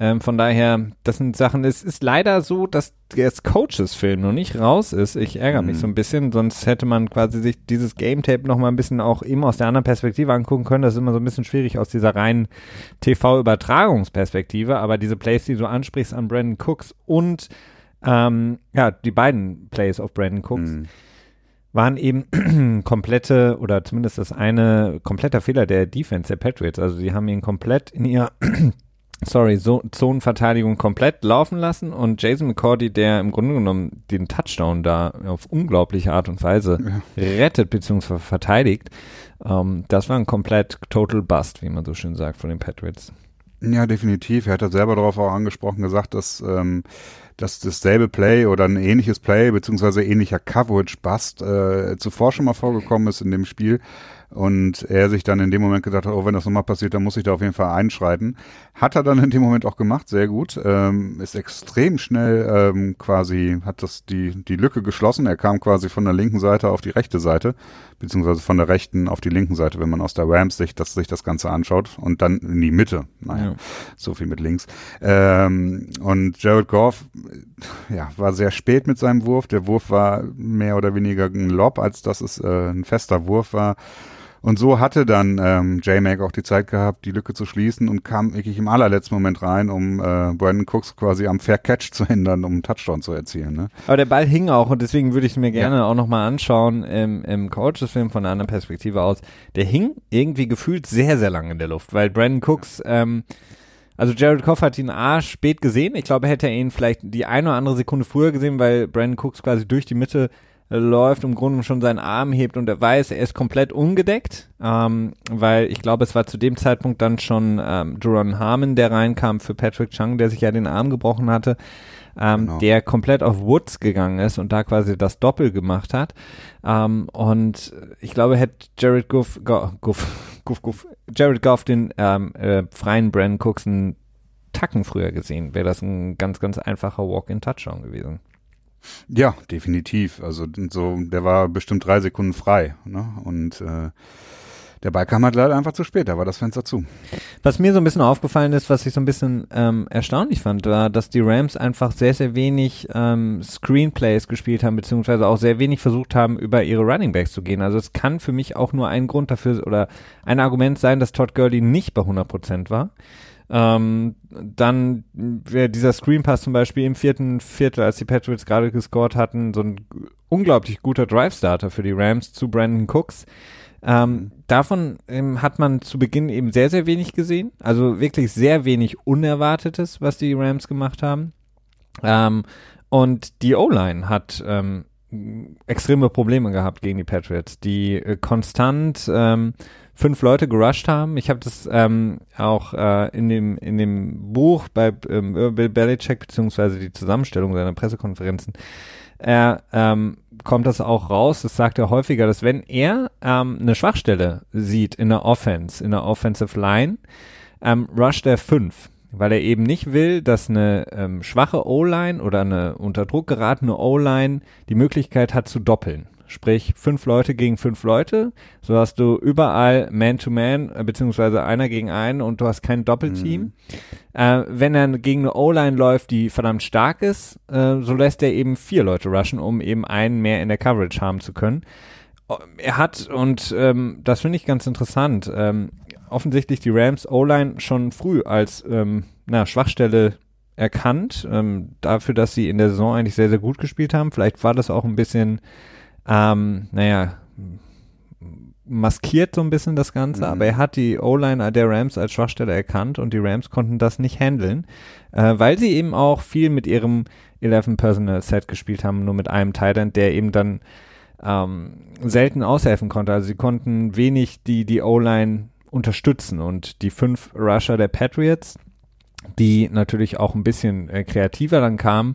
Ähm, von daher, das sind Sachen, es ist leider so, dass das Coaches-Film noch nicht raus ist. Ich ärgere mich mhm. so ein bisschen, sonst hätte man quasi sich dieses Game-Tape noch mal ein bisschen auch eben aus der anderen Perspektive angucken können. Das ist immer so ein bisschen schwierig aus dieser reinen TV-Übertragungsperspektive, aber diese Plays, die du ansprichst an Brandon Cooks und ähm, ja, die beiden Plays auf Brandon Cooks, mhm waren eben komplette oder zumindest das eine kompletter Fehler der Defense der Patriots. Also sie haben ihn komplett in ihr sorry, so Zonenverteidigung komplett laufen lassen und Jason McCordy, der im Grunde genommen den Touchdown da auf unglaubliche Art und Weise ja. rettet bzw. verteidigt, ähm, das war ein komplett total Bust, wie man so schön sagt, von den Patriots. Ja, definitiv. Er hat ja selber darauf auch angesprochen gesagt, dass ähm, dass dasselbe Play oder ein ähnliches Play beziehungsweise ähnlicher Coverage-Bust äh, zuvor schon mal vorgekommen ist in dem Spiel und er sich dann in dem Moment gedacht hat, oh, wenn das nochmal passiert, dann muss ich da auf jeden Fall einschreiten. Hat er dann in dem Moment auch gemacht, sehr gut. Ähm, ist extrem schnell ähm, quasi, hat das die, die Lücke geschlossen. Er kam quasi von der linken Seite auf die rechte Seite, beziehungsweise von der rechten auf die linken Seite, wenn man aus der Rams-Sicht das, sich das Ganze anschaut und dann in die Mitte. Naja, ja. so viel mit links. Ähm, und Jared Goff, ja, war sehr spät mit seinem Wurf. Der Wurf war mehr oder weniger ein Lob, als dass es äh, ein fester Wurf war. Und so hatte dann ähm, J-Mac auch die Zeit gehabt, die Lücke zu schließen und kam wirklich im allerletzten Moment rein, um äh, Brandon Cooks quasi am Fair Catch zu hindern, um einen Touchdown zu erzielen. Ne? Aber der Ball hing auch und deswegen würde ich es mir gerne ja. auch nochmal anschauen im, im Coaches-Film von einer anderen Perspektive aus. Der hing irgendwie gefühlt sehr, sehr lange in der Luft, weil Brandon Cooks ähm, also Jared Goff hat ihn A spät gesehen. Ich glaube, hätte er ihn vielleicht die eine oder andere Sekunde früher gesehen, weil Brandon Cooks quasi durch die Mitte läuft, im Grunde schon seinen Arm hebt und er weiß, er ist komplett ungedeckt, ähm, weil ich glaube, es war zu dem Zeitpunkt dann schon ähm, Duron Harmon, der reinkam für Patrick Chung, der sich ja den Arm gebrochen hatte, ähm, genau. der komplett auf Woods gegangen ist und da quasi das Doppel gemacht hat. Ähm, und ich glaube, hätte Jared Goff, Goff, Goff, Goff, Goff Jared Goff den ähm, äh, freien Brandon Cooks einen Tacken früher gesehen, wäre das ein ganz, ganz einfacher Walk-in-Touchdown gewesen. Ja, definitiv. Also so, der war bestimmt drei Sekunden frei. Ne? Und äh, der Ball kam halt leider einfach zu spät, da war das Fenster zu. Was mir so ein bisschen aufgefallen ist, was ich so ein bisschen ähm, erstaunlich fand, war, dass die Rams einfach sehr, sehr wenig ähm, Screenplays gespielt haben, beziehungsweise auch sehr wenig versucht haben, über ihre Running Backs zu gehen. Also es kann für mich auch nur ein Grund dafür oder ein Argument sein, dass Todd Gurley nicht bei 100 Prozent war. Ähm, dann wäre dieser Screen Pass zum Beispiel im vierten Viertel, als die Patriots gerade gescored hatten, so ein unglaublich guter Drive-Starter für die Rams zu Brandon Cooks. Ähm, mhm. davon ähm, hat man zu Beginn eben sehr, sehr wenig gesehen. Also wirklich sehr wenig Unerwartetes, was die Rams gemacht haben. Ähm, und die O-Line hat ähm, extreme Probleme gehabt gegen die Patriots, die äh, konstant ähm, fünf Leute gerusht haben. Ich habe das ähm, auch äh, in dem in dem Buch bei ähm, Bill Belichick beziehungsweise die Zusammenstellung seiner Pressekonferenzen er ähm, kommt das auch raus. Das sagt er häufiger, dass wenn er ähm, eine Schwachstelle sieht in der Offense, in der Offensive Line, ähm, rusht er fünf weil er eben nicht will, dass eine ähm, schwache O-Line oder eine unter Druck geratene O-Line die Möglichkeit hat zu doppeln. Sprich, fünf Leute gegen fünf Leute. So hast du überall Man-to-Man, -Man, äh, beziehungsweise einer gegen einen und du hast kein Doppelteam. Mhm. Äh, wenn er gegen eine O-Line läuft, die verdammt stark ist, äh, so lässt er eben vier Leute rushen, um eben einen mehr in der Coverage haben zu können. Er hat, und ähm, das finde ich ganz interessant, ähm, offensichtlich die Rams O-Line schon früh als ähm, na, Schwachstelle erkannt, ähm, dafür, dass sie in der Saison eigentlich sehr, sehr gut gespielt haben. Vielleicht war das auch ein bisschen ähm, naja, maskiert so ein bisschen das Ganze, mhm. aber er hat die O-Line der Rams als Schwachstelle erkannt und die Rams konnten das nicht handeln, äh, weil sie eben auch viel mit ihrem 11 Personal Set gespielt haben, nur mit einem Titan, der eben dann ähm, selten aushelfen konnte. Also sie konnten wenig die, die O-Line unterstützen und die fünf Rusher der Patriots, die natürlich auch ein bisschen äh, kreativer dann kamen,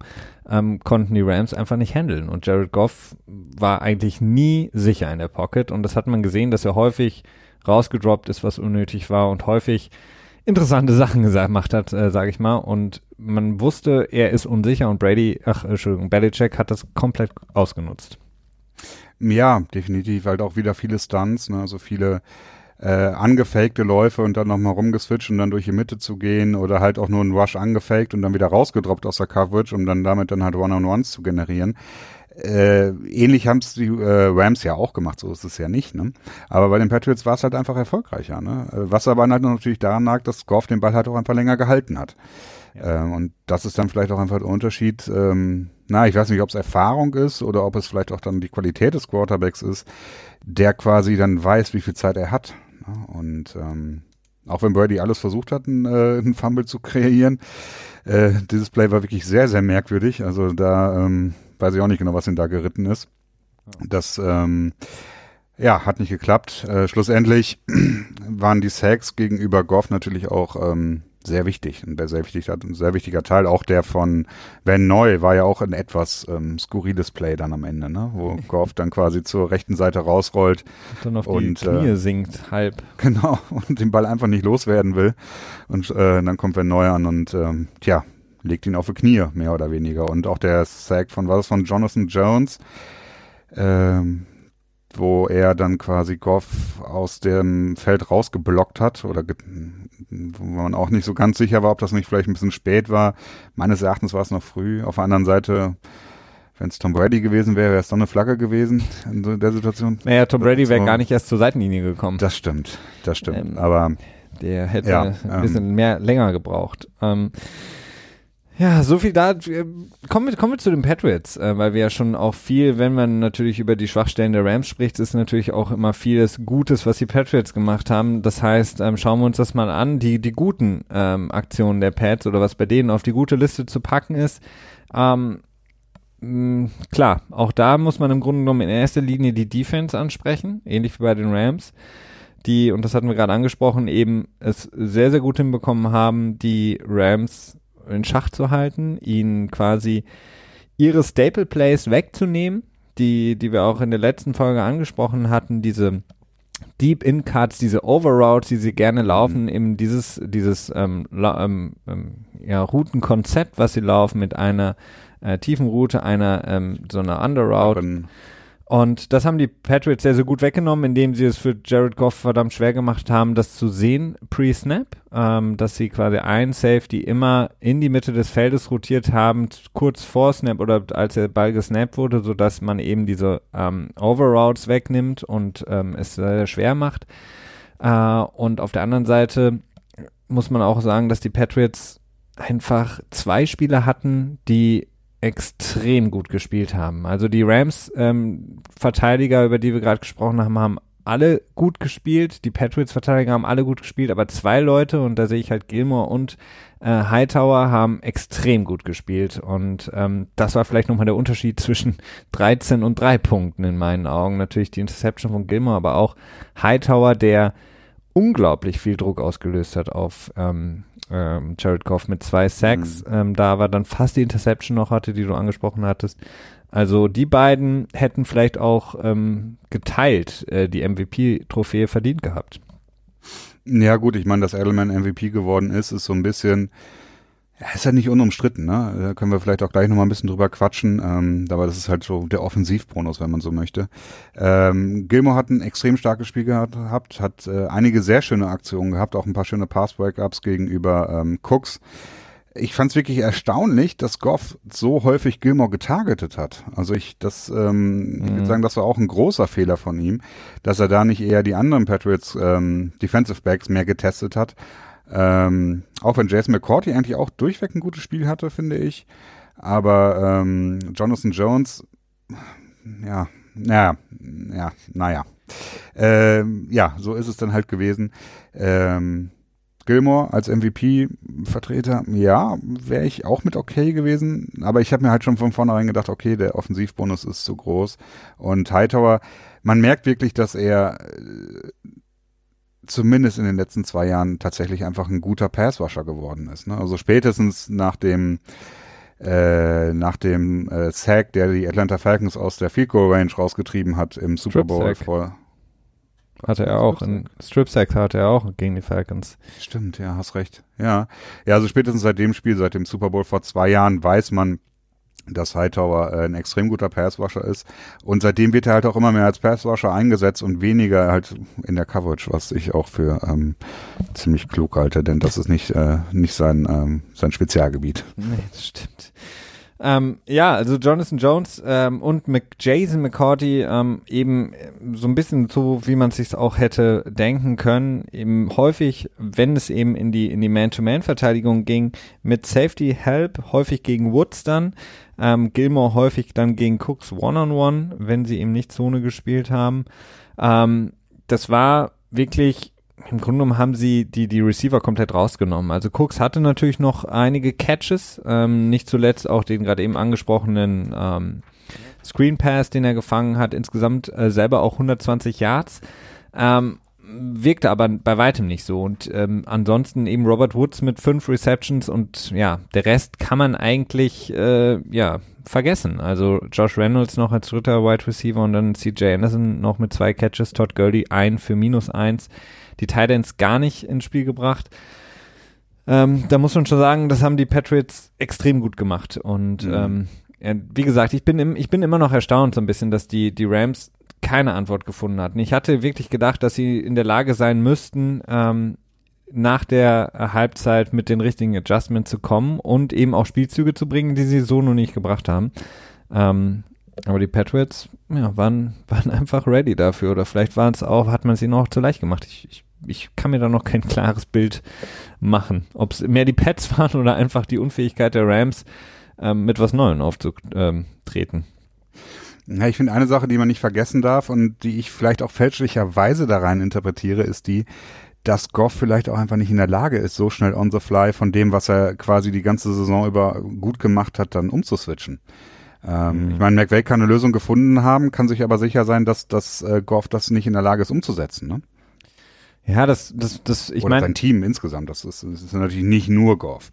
ähm, konnten die Rams einfach nicht handeln. Und Jared Goff war eigentlich nie sicher in der Pocket. Und das hat man gesehen, dass er häufig rausgedroppt ist, was unnötig war und häufig interessante Sachen gemacht hat, äh, sage ich mal. Und man wusste, er ist unsicher und Brady, ach, Entschuldigung, Belichick hat das komplett ausgenutzt. Ja, definitiv, halt auch wieder viele Stunts, ne, also viele äh, angefakte Läufe und dann nochmal rumgeswitcht und dann durch die Mitte zu gehen oder halt auch nur einen Rush angefaked und dann wieder rausgedroppt aus der Coverage, um dann damit dann halt One-on-Ones zu generieren. Äh, ähnlich haben es die äh, Rams ja auch gemacht, so ist es ja nicht. Ne? Aber bei den Patriots war es halt einfach erfolgreicher. Ne? Äh, was aber halt natürlich daran lag, dass Goff den Ball halt auch einfach länger gehalten hat. Ja. Ähm, und das ist dann vielleicht auch einfach der Unterschied. Ähm, na, ich weiß nicht, ob es Erfahrung ist oder ob es vielleicht auch dann die Qualität des Quarterbacks ist, der quasi dann weiß, wie viel Zeit er hat. Ne? Und ähm, auch wenn Brady alles versucht hat, einen, äh, einen Fumble zu kreieren, äh, dieses Play war wirklich sehr, sehr merkwürdig. Also da ähm, weiß ich auch nicht genau, was ihn da geritten ist. Das ähm, ja, hat nicht geklappt. Äh, schlussendlich waren die Sacks gegenüber Goff natürlich auch ähm, sehr wichtig, ein sehr wichtiger, ein sehr wichtiger Teil. Auch der von Van Neu war ja auch ein etwas ähm, skurriles Play dann am Ende, ne? wo Goff dann quasi zur rechten Seite rausrollt und dann auf und, die Knie äh, sinkt, halb. Genau, und den Ball einfach nicht loswerden will. Und äh, dann kommt Van Neu an und ähm, tja, legt ihn auf die Knie, mehr oder weniger. Und auch der Sack von, was von Jonathan Jones, ähm, wo er dann quasi Goff aus dem Feld rausgeblockt hat oder wo man auch nicht so ganz sicher war, ob das nicht vielleicht ein bisschen spät war. Meines Erachtens war es noch früh. Auf der anderen Seite, wenn es Tom Brady gewesen wäre, wäre es doch eine Flagge gewesen in der Situation. Naja, Tom Brady wäre so. gar nicht erst zur Seitenlinie gekommen. Das stimmt, das stimmt. Ähm, Aber der hätte ja, ein bisschen ähm, mehr länger gebraucht. Ähm, ja, so viel da. Kommen wir, kommen wir zu den Patriots, äh, weil wir ja schon auch viel, wenn man natürlich über die Schwachstellen der Rams spricht, ist natürlich auch immer vieles Gutes, was die Patriots gemacht haben. Das heißt, ähm, schauen wir uns das mal an, die, die guten ähm, Aktionen der Pats oder was bei denen auf die gute Liste zu packen ist. Ähm, mh, klar, auch da muss man im Grunde genommen in erster Linie die Defense ansprechen, ähnlich wie bei den Rams die, und das hatten wir gerade angesprochen, eben es sehr, sehr gut hinbekommen haben, die Rams in Schach zu halten, ihnen quasi ihre Staple Plays wegzunehmen, die, die wir auch in der letzten Folge angesprochen hatten, diese Deep In Cuts, diese Overroutes, die sie gerne laufen, mhm. eben dieses, dieses ähm, ähm, ähm, ja, Routenkonzept, was sie laufen mit einer äh, tiefen Route, einer ähm, so einer Underroute. Und das haben die Patriots sehr, sehr gut weggenommen, indem sie es für Jared Goff verdammt schwer gemacht haben, das zu sehen pre-Snap, ähm, dass sie quasi ein Safety immer in die Mitte des Feldes rotiert haben, kurz vor Snap oder als der Ball gesnappt wurde, sodass man eben diese ähm, Overroutes wegnimmt und ähm, es sehr, sehr schwer macht. Äh, und auf der anderen Seite muss man auch sagen, dass die Patriots einfach zwei Spieler hatten, die extrem gut gespielt haben. Also die Rams-Verteidiger, ähm, über die wir gerade gesprochen haben, haben alle gut gespielt. Die Patriots-Verteidiger haben alle gut gespielt, aber zwei Leute, und da sehe ich halt Gilmore und äh, Hightower, haben extrem gut gespielt. Und ähm, das war vielleicht nochmal der Unterschied zwischen 13 und 3 Punkten in meinen Augen. Natürlich die Interception von Gilmore, aber auch Hightower, der unglaublich viel Druck ausgelöst hat auf ähm, ähm, Jared Goff mit zwei Sacks. Mhm. Ähm, da war dann fast die Interception noch hatte, die du angesprochen hattest. Also die beiden hätten vielleicht auch ähm, geteilt äh, die MVP-Trophäe verdient gehabt. Ja gut, ich meine, dass Edelman MVP geworden ist, ist so ein bisschen ja, ist ja nicht unumstritten, ne? Da können wir vielleicht auch gleich nochmal ein bisschen drüber quatschen. Ähm, aber das ist halt so der Offensivbonus, wenn man so möchte. Ähm, Gilmore hat ein extrem starkes Spiel gehabt, hat äh, einige sehr schöne Aktionen gehabt, auch ein paar schöne Pass-Breakups gegenüber ähm, Cooks. Ich fand es wirklich erstaunlich, dass Goff so häufig Gilmore getargetet hat. Also ich, das, ähm, mhm. ich würde sagen, das war auch ein großer Fehler von ihm, dass er da nicht eher die anderen Patriots ähm, Defensive Backs mehr getestet hat, ähm, auch wenn Jason McCourty eigentlich auch durchweg ein gutes Spiel hatte, finde ich. Aber ähm, Jonathan Jones, ja, ja, ja, naja. Ähm, ja, so ist es dann halt gewesen. Ähm, Gilmore als MVP-Vertreter, ja, wäre ich auch mit okay gewesen, aber ich habe mir halt schon von vornherein gedacht, okay, der Offensivbonus ist zu groß. Und Hightower, man merkt wirklich, dass er äh, zumindest in den letzten zwei Jahren tatsächlich einfach ein guter Passwasher geworden ist. Ne? Also spätestens nach dem äh, nach dem äh, Sack, der die Atlanta Falcons aus der Field Goal Range rausgetrieben hat im Super Bowl vor. Hatte er auch, in Strip Sack hatte er auch gegen die Falcons. Stimmt, ja, hast recht. Ja, ja, also spätestens seit dem Spiel, seit dem Super Bowl vor zwei Jahren weiß man, dass Hightower äh, ein extrem guter Passwasher ist. Und seitdem wird er halt auch immer mehr als Passwasher eingesetzt und weniger halt in der Coverage, was ich auch für ähm, ziemlich klug halte, denn das ist nicht, äh, nicht sein, ähm, sein Spezialgebiet. Nee, das stimmt. Ähm, ja, also Jonathan Jones ähm, und Mc Jason McCourty ähm, eben so ein bisschen so, wie man sich auch hätte denken können, eben häufig, wenn es eben in die in die Man-to-Man-Verteidigung ging, mit Safety Help, häufig gegen Woods dann, ähm, Gilmore häufig dann gegen Cooks One-on-One, -on -one, wenn sie eben nicht Zone gespielt haben. Ähm, das war wirklich im Grunde genommen haben sie die, die Receiver komplett rausgenommen. Also Cooks hatte natürlich noch einige Catches, ähm, nicht zuletzt auch den gerade eben angesprochenen ähm, Screen Pass, den er gefangen hat, insgesamt äh, selber auch 120 Yards. Ähm, wirkte aber bei weitem nicht so. Und ähm, ansonsten eben Robert Woods mit fünf Receptions und ja, der Rest kann man eigentlich äh, ja vergessen. Also Josh Reynolds noch als dritter Wide Receiver und dann CJ Anderson noch mit zwei Catches, Todd Gurley ein für minus eins. Die Titans gar nicht ins Spiel gebracht. Ähm, da muss man schon sagen, das haben die Patriots extrem gut gemacht. Und mhm. ähm, wie gesagt, ich bin, im, ich bin immer noch erstaunt so ein bisschen, dass die, die Rams keine Antwort gefunden hatten. Ich hatte wirklich gedacht, dass sie in der Lage sein müssten, ähm, nach der Halbzeit mit den richtigen Adjustments zu kommen und eben auch Spielzüge zu bringen, die sie so noch nicht gebracht haben. Ähm, aber die Patriots ja, waren, waren einfach ready dafür. Oder vielleicht waren es auch, hat man sie noch zu leicht gemacht. Ich, ich, ich kann mir da noch kein klares Bild machen. Ob es mehr die Pets waren oder einfach die Unfähigkeit der Rams, ähm, mit was Neuem aufzutreten. Ja, ich finde eine Sache, die man nicht vergessen darf und die ich vielleicht auch fälschlicherweise da rein interpretiere, ist die, dass Goff vielleicht auch einfach nicht in der Lage ist, so schnell on the fly von dem, was er quasi die ganze Saison über gut gemacht hat, dann umzuswitchen. Ähm, mhm. Ich meine, McVay kann eine Lösung gefunden haben, kann sich aber sicher sein, dass, dass äh, Goff das nicht in der Lage ist umzusetzen. Ne? Ja, das, das, das, ich meine. sein Team insgesamt, das ist, das ist natürlich nicht nur Goff.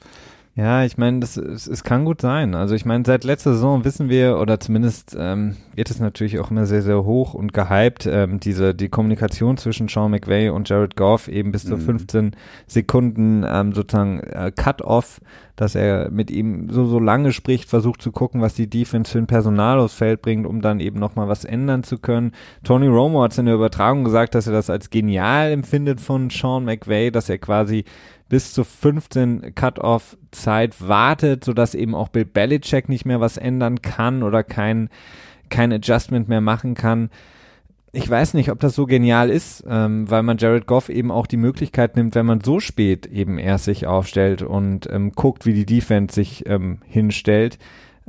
Ja, ich meine, das es, es kann gut sein. Also ich meine, seit letzter Saison wissen wir, oder zumindest ähm, wird es natürlich auch immer sehr, sehr hoch und gehypt, ähm, diese die Kommunikation zwischen Sean McVay und Jared Goff eben bis zu mhm. 15 Sekunden ähm, sozusagen äh, Cut-off, dass er mit ihm so, so lange spricht, versucht zu gucken, was die Defense für ein Personal aufs Feld bringt, um dann eben nochmal was ändern zu können. Tony Romo hat in der Übertragung gesagt, dass er das als genial empfindet von Sean McVay, dass er quasi bis zu 15 Cut-Off-Zeit wartet, sodass eben auch Bill Belichick nicht mehr was ändern kann oder kein, kein Adjustment mehr machen kann. Ich weiß nicht, ob das so genial ist, ähm, weil man Jared Goff eben auch die Möglichkeit nimmt, wenn man so spät eben erst sich aufstellt und ähm, guckt, wie die Defense sich ähm, hinstellt,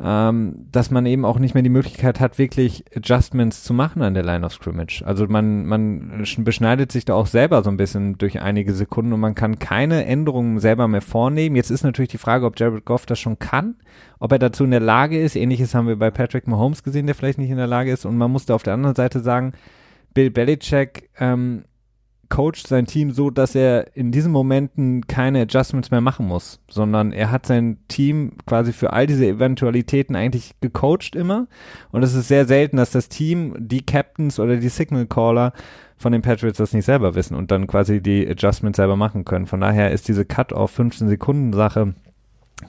ähm, dass man eben auch nicht mehr die Möglichkeit hat, wirklich Adjustments zu machen an der Line of Scrimmage. Also man, man beschneidet sich da auch selber so ein bisschen durch einige Sekunden und man kann keine Änderungen selber mehr vornehmen. Jetzt ist natürlich die Frage, ob Jared Goff das schon kann, ob er dazu in der Lage ist. Ähnliches haben wir bei Patrick Mahomes gesehen, der vielleicht nicht in der Lage ist. Und man musste auf der anderen Seite sagen, Bill Belichick ähm, coacht sein Team so, dass er in diesen Momenten keine Adjustments mehr machen muss, sondern er hat sein Team quasi für all diese Eventualitäten eigentlich gecoacht immer. Und es ist sehr selten, dass das Team, die Captains oder die Signal Caller von den Patriots das nicht selber wissen und dann quasi die Adjustments selber machen können. Von daher ist diese Cut-off 15 Sekunden Sache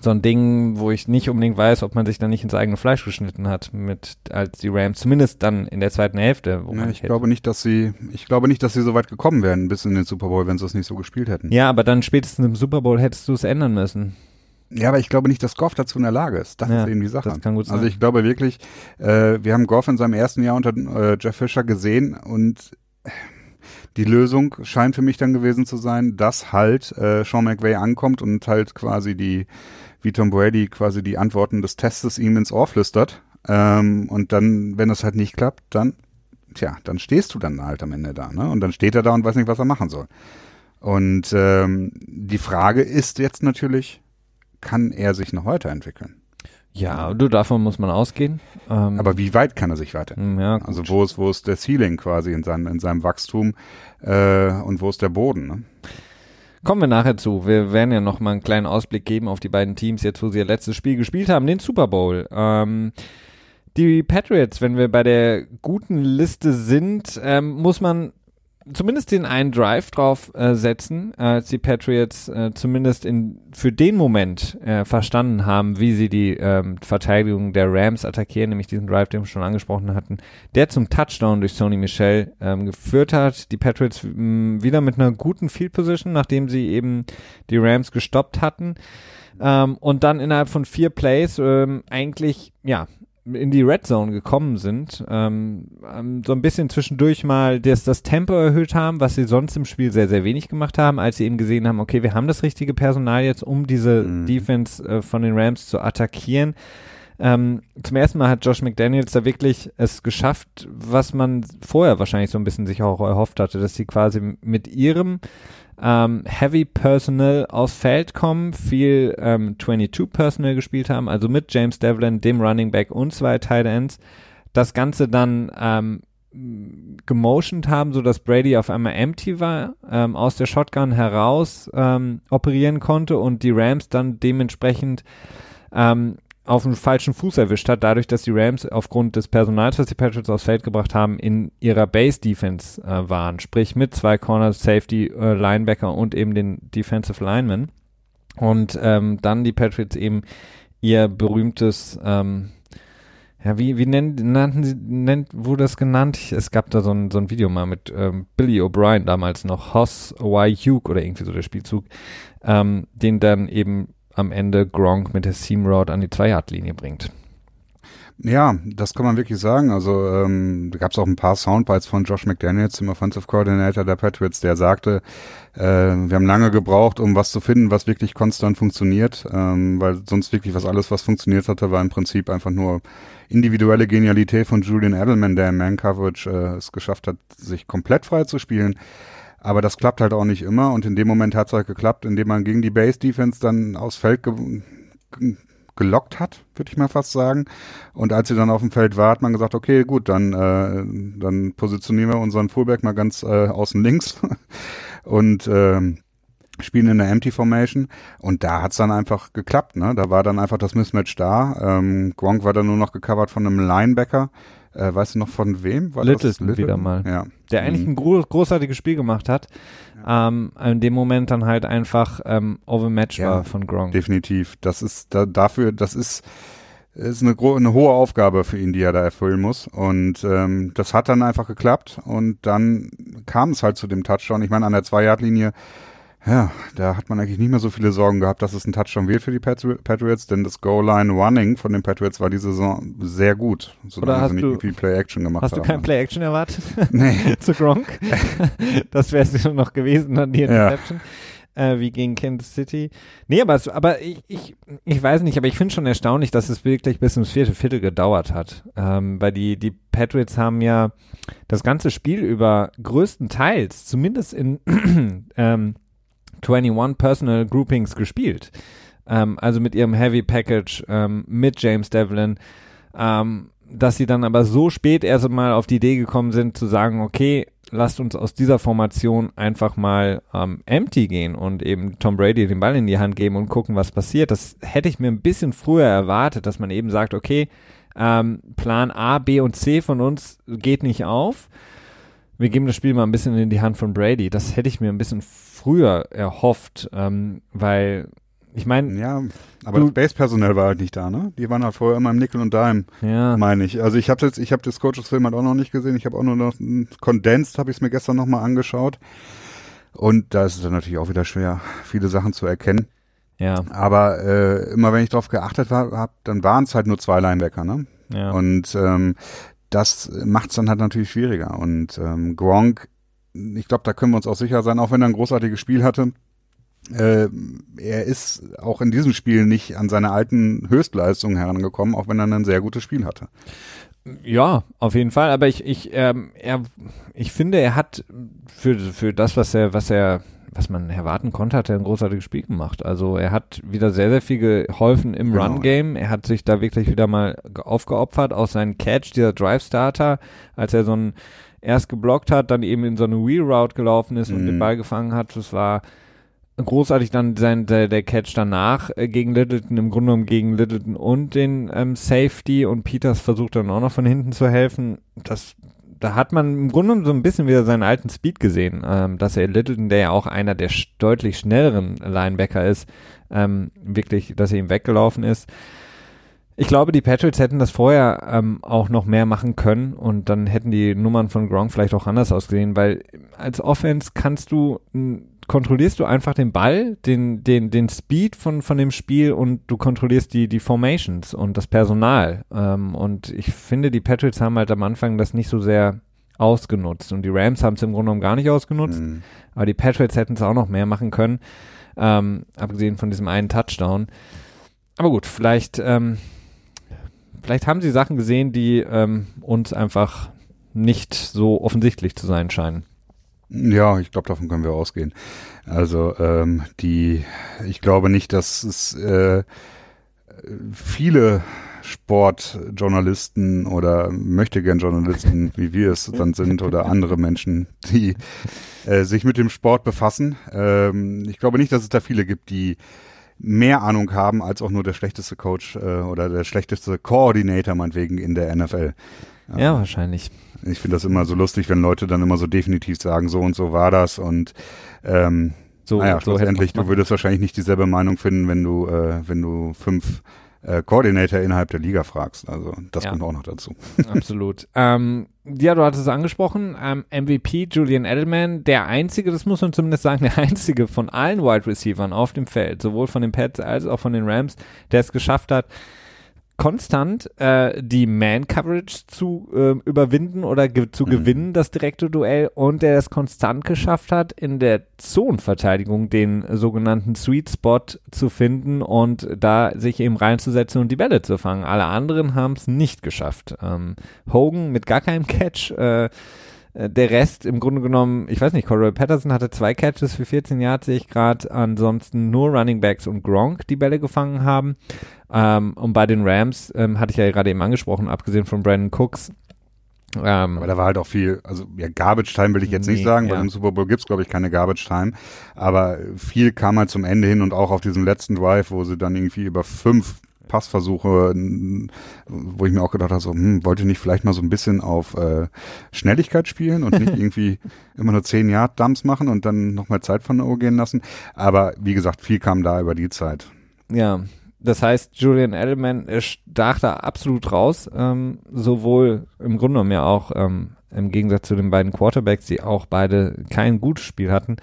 so ein Ding, wo ich nicht unbedingt weiß, ob man sich da nicht ins eigene Fleisch geschnitten hat mit als die Rams, zumindest dann in der zweiten Hälfte. Wo ja, ich glaube nicht, dass sie, ich glaube nicht, dass sie so weit gekommen wären bis in den Super Bowl, wenn sie es nicht so gespielt hätten. Ja, aber dann spätestens im Super Bowl hättest du es ändern müssen. Ja, aber ich glaube nicht, dass Goff dazu in der Lage ist. Das ja, ist eben die Sache. Das kann gut sein. Also ich glaube wirklich, äh, wir haben Goff in seinem ersten Jahr unter äh, Jeff Fisher gesehen und die Lösung scheint für mich dann gewesen zu sein, dass halt äh, Sean McVay ankommt und halt quasi die wie Tom Brady quasi die Antworten des Testes ihm ins Ohr flüstert. Ähm, und dann, wenn es halt nicht klappt, dann, tja, dann stehst du dann halt am Ende da, ne? Und dann steht er da und weiß nicht, was er machen soll. Und ähm, die Frage ist jetzt natürlich, kann er sich noch weiterentwickeln? Ja, du, davon muss man ausgehen. Ähm, Aber wie weit kann er sich weiterentwickeln? Ja, also wo ist, wo ist der Ceiling quasi in seinem, in seinem Wachstum äh, und wo ist der Boden? Ne? Kommen wir nachher zu. Wir werden ja noch mal einen kleinen Ausblick geben auf die beiden Teams, jetzt wo sie ihr letztes Spiel gespielt haben, den Super Bowl. Ähm, die Patriots, wenn wir bei der guten Liste sind, ähm, muss man zumindest den einen Drive drauf äh, setzen, als die Patriots äh, zumindest in, für den Moment äh, verstanden haben, wie sie die ähm, Verteidigung der Rams attackieren, nämlich diesen Drive, den wir schon angesprochen hatten, der zum Touchdown durch Sony Michel ähm, geführt hat. Die Patriots mh, wieder mit einer guten Field Position, nachdem sie eben die Rams gestoppt hatten. Ähm, und dann innerhalb von vier Plays ähm, eigentlich, ja, in die Red Zone gekommen sind, ähm, ähm, so ein bisschen zwischendurch mal das, das Tempo erhöht haben, was sie sonst im Spiel sehr, sehr wenig gemacht haben, als sie eben gesehen haben, okay, wir haben das richtige Personal jetzt, um diese mhm. Defense äh, von den Rams zu attackieren. Ähm, zum ersten Mal hat Josh McDaniels da wirklich es geschafft, was man vorher wahrscheinlich so ein bisschen sich auch erhofft hatte, dass sie quasi mit ihrem ähm, Heavy Personal aufs Feld kommen, viel ähm, 22 Personal gespielt haben, also mit James Devlin, dem Running Back und zwei Tight Ends. Das Ganze dann ähm, gemotioned haben, so dass Brady auf einmal empty war, ähm, aus der Shotgun heraus ähm, operieren konnte und die Rams dann dementsprechend ähm, auf den falschen Fuß erwischt hat, dadurch, dass die Rams aufgrund des Personals, was die Patriots aufs Feld gebracht haben, in ihrer Base-Defense äh, waren, sprich mit zwei Corners, Safety, äh, Linebacker und eben den Defensive Lineman. Und ähm, dann die Patriots eben ihr berühmtes ähm, ja, wie, wie nennt, nannten sie, nennt, wurde das genannt? Es gab da so ein, so ein Video mal mit ähm, Billy O'Brien damals noch, Hoss Y. Hugh oder irgendwie so der Spielzug, ähm, den dann eben am Ende Gronk mit der Seam an die Zwei-Yard-Linie bringt. Ja, das kann man wirklich sagen. Also ähm, da gab es auch ein paar Soundbites von Josh McDaniels, dem Offensive Coordinator der Patriots, der sagte, äh, wir haben lange gebraucht, um was zu finden, was wirklich konstant funktioniert, ähm, weil sonst wirklich was alles, was funktioniert hatte, war im Prinzip einfach nur individuelle Genialität von Julian Edelman, der im Man-Coverage äh, es geschafft hat, sich komplett frei zu spielen. Aber das klappt halt auch nicht immer und in dem Moment hat es halt geklappt, indem man gegen die Base-Defense dann aufs Feld ge gelockt hat, würde ich mal fast sagen. Und als sie dann auf dem Feld war, hat man gesagt, okay, gut, dann, äh, dann positionieren wir unseren Fullback mal ganz äh, außen links und äh, spielen in der Empty Formation. Und da hat's dann einfach geklappt. Ne? Da war dann einfach das Mismatch da. Ähm, Gronk war dann nur noch gecovert von einem Linebacker. Äh, weißt du noch von wem? War Littleton, Littleton wieder mal. Ja. Der eigentlich mhm. ein gro großartiges Spiel gemacht hat. Ja. Ähm, in dem Moment dann halt einfach ähm, overmatched ja, war von Gronk. Definitiv. Das ist da, dafür, das ist ist eine, eine hohe Aufgabe für ihn, die er da erfüllen muss. Und ähm, das hat dann einfach geklappt. Und dann kam es halt zu dem Touchdown. Ich meine, an der Zwei-Yard-Linie ja, da hat man eigentlich nicht mehr so viele Sorgen gehabt, dass es ein Touchdown wird für die Patriots, denn das Goal-Line-Running von den Patriots war diese Saison sehr gut, solange sie nicht irgendwie Play-Action gemacht hast haben. Hast du kein Play-Action erwartet? Nee. Zu Gronk? das wäre es noch gewesen, dann die Interception. Ja. Äh, wie gegen Kansas City. Nee, aber, es, aber ich, ich, ich weiß nicht, aber ich finde schon erstaunlich, dass es wirklich bis ins vierte Viertel gedauert hat. Ähm, weil die, die Patriots haben ja das ganze Spiel über größtenteils, zumindest in ähm, 21 Personal Groupings gespielt. Ähm, also mit ihrem Heavy Package, ähm, mit James Devlin, ähm, dass sie dann aber so spät erst einmal auf die Idee gekommen sind zu sagen, okay, lasst uns aus dieser Formation einfach mal ähm, empty gehen und eben Tom Brady den Ball in die Hand geben und gucken, was passiert. Das hätte ich mir ein bisschen früher erwartet, dass man eben sagt, okay, ähm, Plan A, B und C von uns geht nicht auf. Wir geben das Spiel mal ein bisschen in die Hand von Brady. Das hätte ich mir ein bisschen früher erhofft, ähm, weil ich meine. Ja, aber das Base-Personal war halt nicht da, ne? Die waren halt vorher immer im Nickel und Dime, ja. meine ich. Also ich habe jetzt, ich habe das Coaches-Film halt auch noch nicht gesehen. Ich habe auch nur noch Condensed, habe ich es mir gestern nochmal angeschaut. Und da ist es dann natürlich auch wieder schwer, viele Sachen zu erkennen. Ja. Aber äh, immer wenn ich darauf geachtet habe, dann waren es halt nur zwei Linebacker, ne? Ja. Und ähm, das macht es dann halt natürlich schwieriger. Und ähm, Gronk ich glaube, da können wir uns auch sicher sein, auch wenn er ein großartiges Spiel hatte. Äh, er ist auch in diesem Spiel nicht an seine alten Höchstleistungen herangekommen, auch wenn er ein sehr gutes Spiel hatte. Ja, auf jeden Fall. Aber ich, ich, ähm, er, ich finde, er hat für, für das, was er, was er, was man erwarten konnte, hat er ein großartiges Spiel gemacht. Also er hat wieder sehr, sehr viel geholfen im genau. Run-Game. Er hat sich da wirklich wieder mal aufgeopfert, aus seinem Catch, dieser Drive-Starter, als er so ein erst geblockt hat, dann eben in so eine Wheel Route gelaufen ist und den mhm. Ball gefangen hat. Das war großartig dann sein, der, der Catch danach äh, gegen Littleton, im Grunde genommen gegen Littleton und den ähm, Safety und Peters versucht dann auch noch von hinten zu helfen. Das, da hat man im Grunde so ein bisschen wieder seinen alten Speed gesehen, ähm, dass er Littleton, der ja auch einer der deutlich schnelleren Linebacker ist, ähm, wirklich, dass er ihm weggelaufen ist. Ich glaube, die Patriots hätten das vorher ähm, auch noch mehr machen können und dann hätten die Nummern von Gronk vielleicht auch anders ausgesehen, weil als Offense kannst du, kontrollierst du einfach den Ball, den, den, den Speed von, von dem Spiel und du kontrollierst die, die Formations und das Personal. Ähm, und ich finde, die Patriots haben halt am Anfang das nicht so sehr ausgenutzt und die Rams haben es im Grunde genommen gar nicht ausgenutzt, mhm. aber die Patriots hätten es auch noch mehr machen können, ähm, abgesehen von diesem einen Touchdown. Aber gut, vielleicht ähm, vielleicht haben sie Sachen gesehen, die ähm, uns einfach nicht so offensichtlich zu sein scheinen. Ja, ich glaube, davon können wir ausgehen. Also ähm, die, ich glaube nicht, dass es äh, viele Sportjournalisten oder möchte gern Journalisten, wie wir es dann sind, oder andere Menschen, die äh, sich mit dem Sport befassen. Ähm, ich glaube nicht, dass es da viele gibt, die mehr Ahnung haben als auch nur der schlechteste Coach äh, oder der schlechteste Koordinator meinetwegen in der NFL. Ja, ja wahrscheinlich. Ich finde das immer so lustig, wenn Leute dann immer so definitiv sagen, so und so war das und ähm, so, naja, so schlussendlich, du würdest wahrscheinlich nicht dieselbe Meinung finden, wenn du, äh, wenn du fünf äh, Coordinator innerhalb der Liga fragst. Also das ja. kommt auch noch dazu. Absolut. ähm, ja, du hattest es angesprochen, ähm, MVP Julian Edelman, der einzige, das muss man zumindest sagen, der einzige von allen Wide Receivers auf dem Feld, sowohl von den Pets als auch von den Rams, der es geschafft hat, konstant äh, die Man-Coverage zu äh, überwinden oder ge zu mhm. gewinnen, das direkte Duell, und der es konstant geschafft hat, in der Zonenverteidigung den sogenannten Sweet Spot zu finden und da sich eben reinzusetzen und die Bälle zu fangen. Alle anderen haben es nicht geschafft. Ähm, Hogan mit gar keinem Catch, äh, äh, der Rest im Grunde genommen, ich weiß nicht, Corey Patterson hatte zwei Catches für 14 Yards, sehe ich gerade. Ansonsten nur Running Backs und Gronk, die Bälle gefangen haben. Ähm, und bei den Rams ähm, hatte ich ja gerade eben angesprochen, abgesehen von Brandon Cooks. Ähm, aber da war halt auch viel, also ja, Garbage Time will ich jetzt nee, nicht sagen, ja. weil im Super Bowl gibt's glaube ich, keine Garbage Time. Aber viel kam halt zum Ende hin und auch auf diesem letzten Drive, wo sie dann irgendwie über fünf Passversuche, wo ich mir auch gedacht habe, so, hm, wollte nicht vielleicht mal so ein bisschen auf äh, Schnelligkeit spielen und nicht irgendwie immer nur 10 Yard Dumps machen und dann nochmal Zeit von der Uhr gehen lassen. Aber wie gesagt, viel kam da über die Zeit. Ja, das heißt, Julian Edelman stach da absolut raus, ähm, sowohl im Grunde genommen ja auch ähm, im Gegensatz zu den beiden Quarterbacks, die auch beide kein gutes Spiel hatten.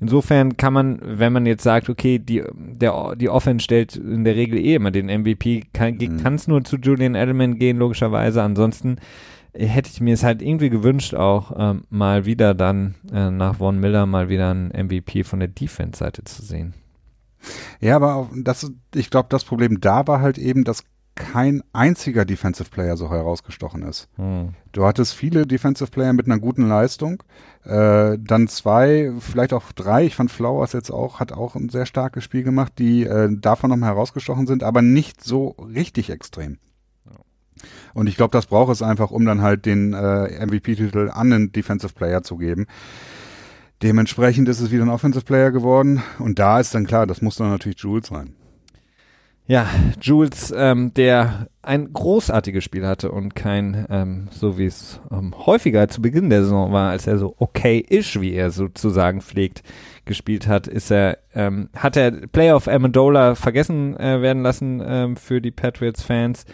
Insofern kann man, wenn man jetzt sagt, okay, die, der, die Offense stellt in der Regel eh immer den MVP, kann es mhm. nur zu Julian Edelman gehen, logischerweise. Ansonsten hätte ich mir es halt irgendwie gewünscht, auch ähm, mal wieder dann äh, nach Von Miller mal wieder ein MVP von der Defense-Seite zu sehen. Ja, aber das, ich glaube, das Problem da war halt eben, dass kein einziger Defensive Player so herausgestochen ist. Hm. Du hattest viele Defensive Player mit einer guten Leistung, äh, dann zwei, vielleicht auch drei. Ich fand Flowers jetzt auch, hat auch ein sehr starkes Spiel gemacht, die äh, davon nochmal herausgestochen sind, aber nicht so richtig extrem. Und ich glaube, das braucht es einfach, um dann halt den äh, MVP-Titel an den Defensive Player zu geben. Dementsprechend ist es wieder ein Offensive Player geworden. Und da ist dann klar, das muss dann natürlich Jules sein. Ja, Jules, ähm, der ein großartiges Spiel hatte und kein, ähm, so wie es ähm, häufiger zu Beginn der Saison war, als er so okay ist, wie er sozusagen pflegt, gespielt hat, ist er, ähm, hat er Playoff Amendola vergessen äh, werden lassen ähm, für die Patriots-Fans.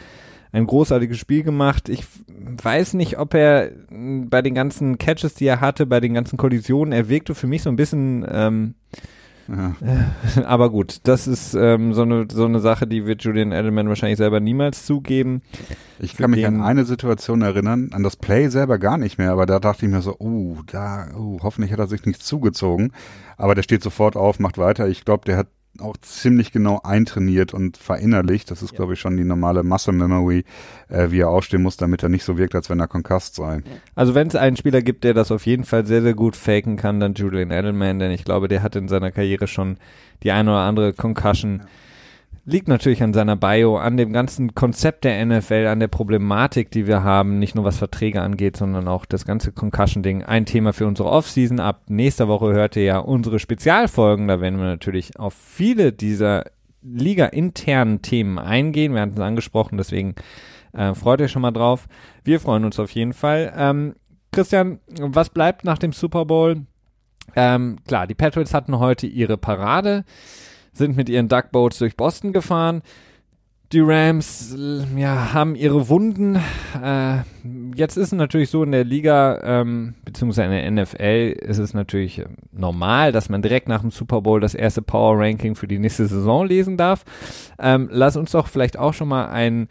Ein großartiges Spiel gemacht. Ich weiß nicht, ob er bei den ganzen Catches, die er hatte, bei den ganzen Kollisionen, er wirkte für mich so ein bisschen ähm, ja. Aber gut, das ist ähm, so, eine, so eine Sache, die wird Julian Edelman wahrscheinlich selber niemals zugeben. Ich kann mich an eine Situation erinnern, an das Play selber gar nicht mehr, aber da dachte ich mir so, uh, da, uh, hoffentlich hat er sich nicht zugezogen. Aber der steht sofort auf, macht weiter. Ich glaube, der hat auch ziemlich genau eintrainiert und verinnerlicht. Das ist, ja. glaube ich, schon die normale Muscle Memory, äh, wie er aufstehen muss, damit er nicht so wirkt, als wenn er konkast sei. Also wenn es einen Spieler gibt, der das auf jeden Fall sehr, sehr gut faken kann, dann Julian Edelman, denn ich glaube, der hat in seiner Karriere schon die eine oder andere Concussion. Ja liegt natürlich an seiner Bio, an dem ganzen Konzept der NFL, an der Problematik, die wir haben, nicht nur was Verträge angeht, sondern auch das ganze Concussion-Ding. Ein Thema für unsere Offseason. Ab nächster Woche hört ihr ja unsere Spezialfolgen. Da werden wir natürlich auf viele dieser Liga-internen Themen eingehen. Wir hatten es angesprochen, deswegen äh, freut euch schon mal drauf. Wir freuen uns auf jeden Fall. Ähm, Christian, was bleibt nach dem Super Bowl? Ähm, klar, die Patriots hatten heute ihre Parade sind mit ihren Duckboats durch Boston gefahren. Die Rams ja, haben ihre Wunden. Äh, jetzt ist es natürlich so in der Liga, ähm, beziehungsweise in der NFL, ist es natürlich äh, normal, dass man direkt nach dem Super Bowl das erste Power Ranking für die nächste Saison lesen darf. Ähm, lass uns doch vielleicht auch schon mal einen,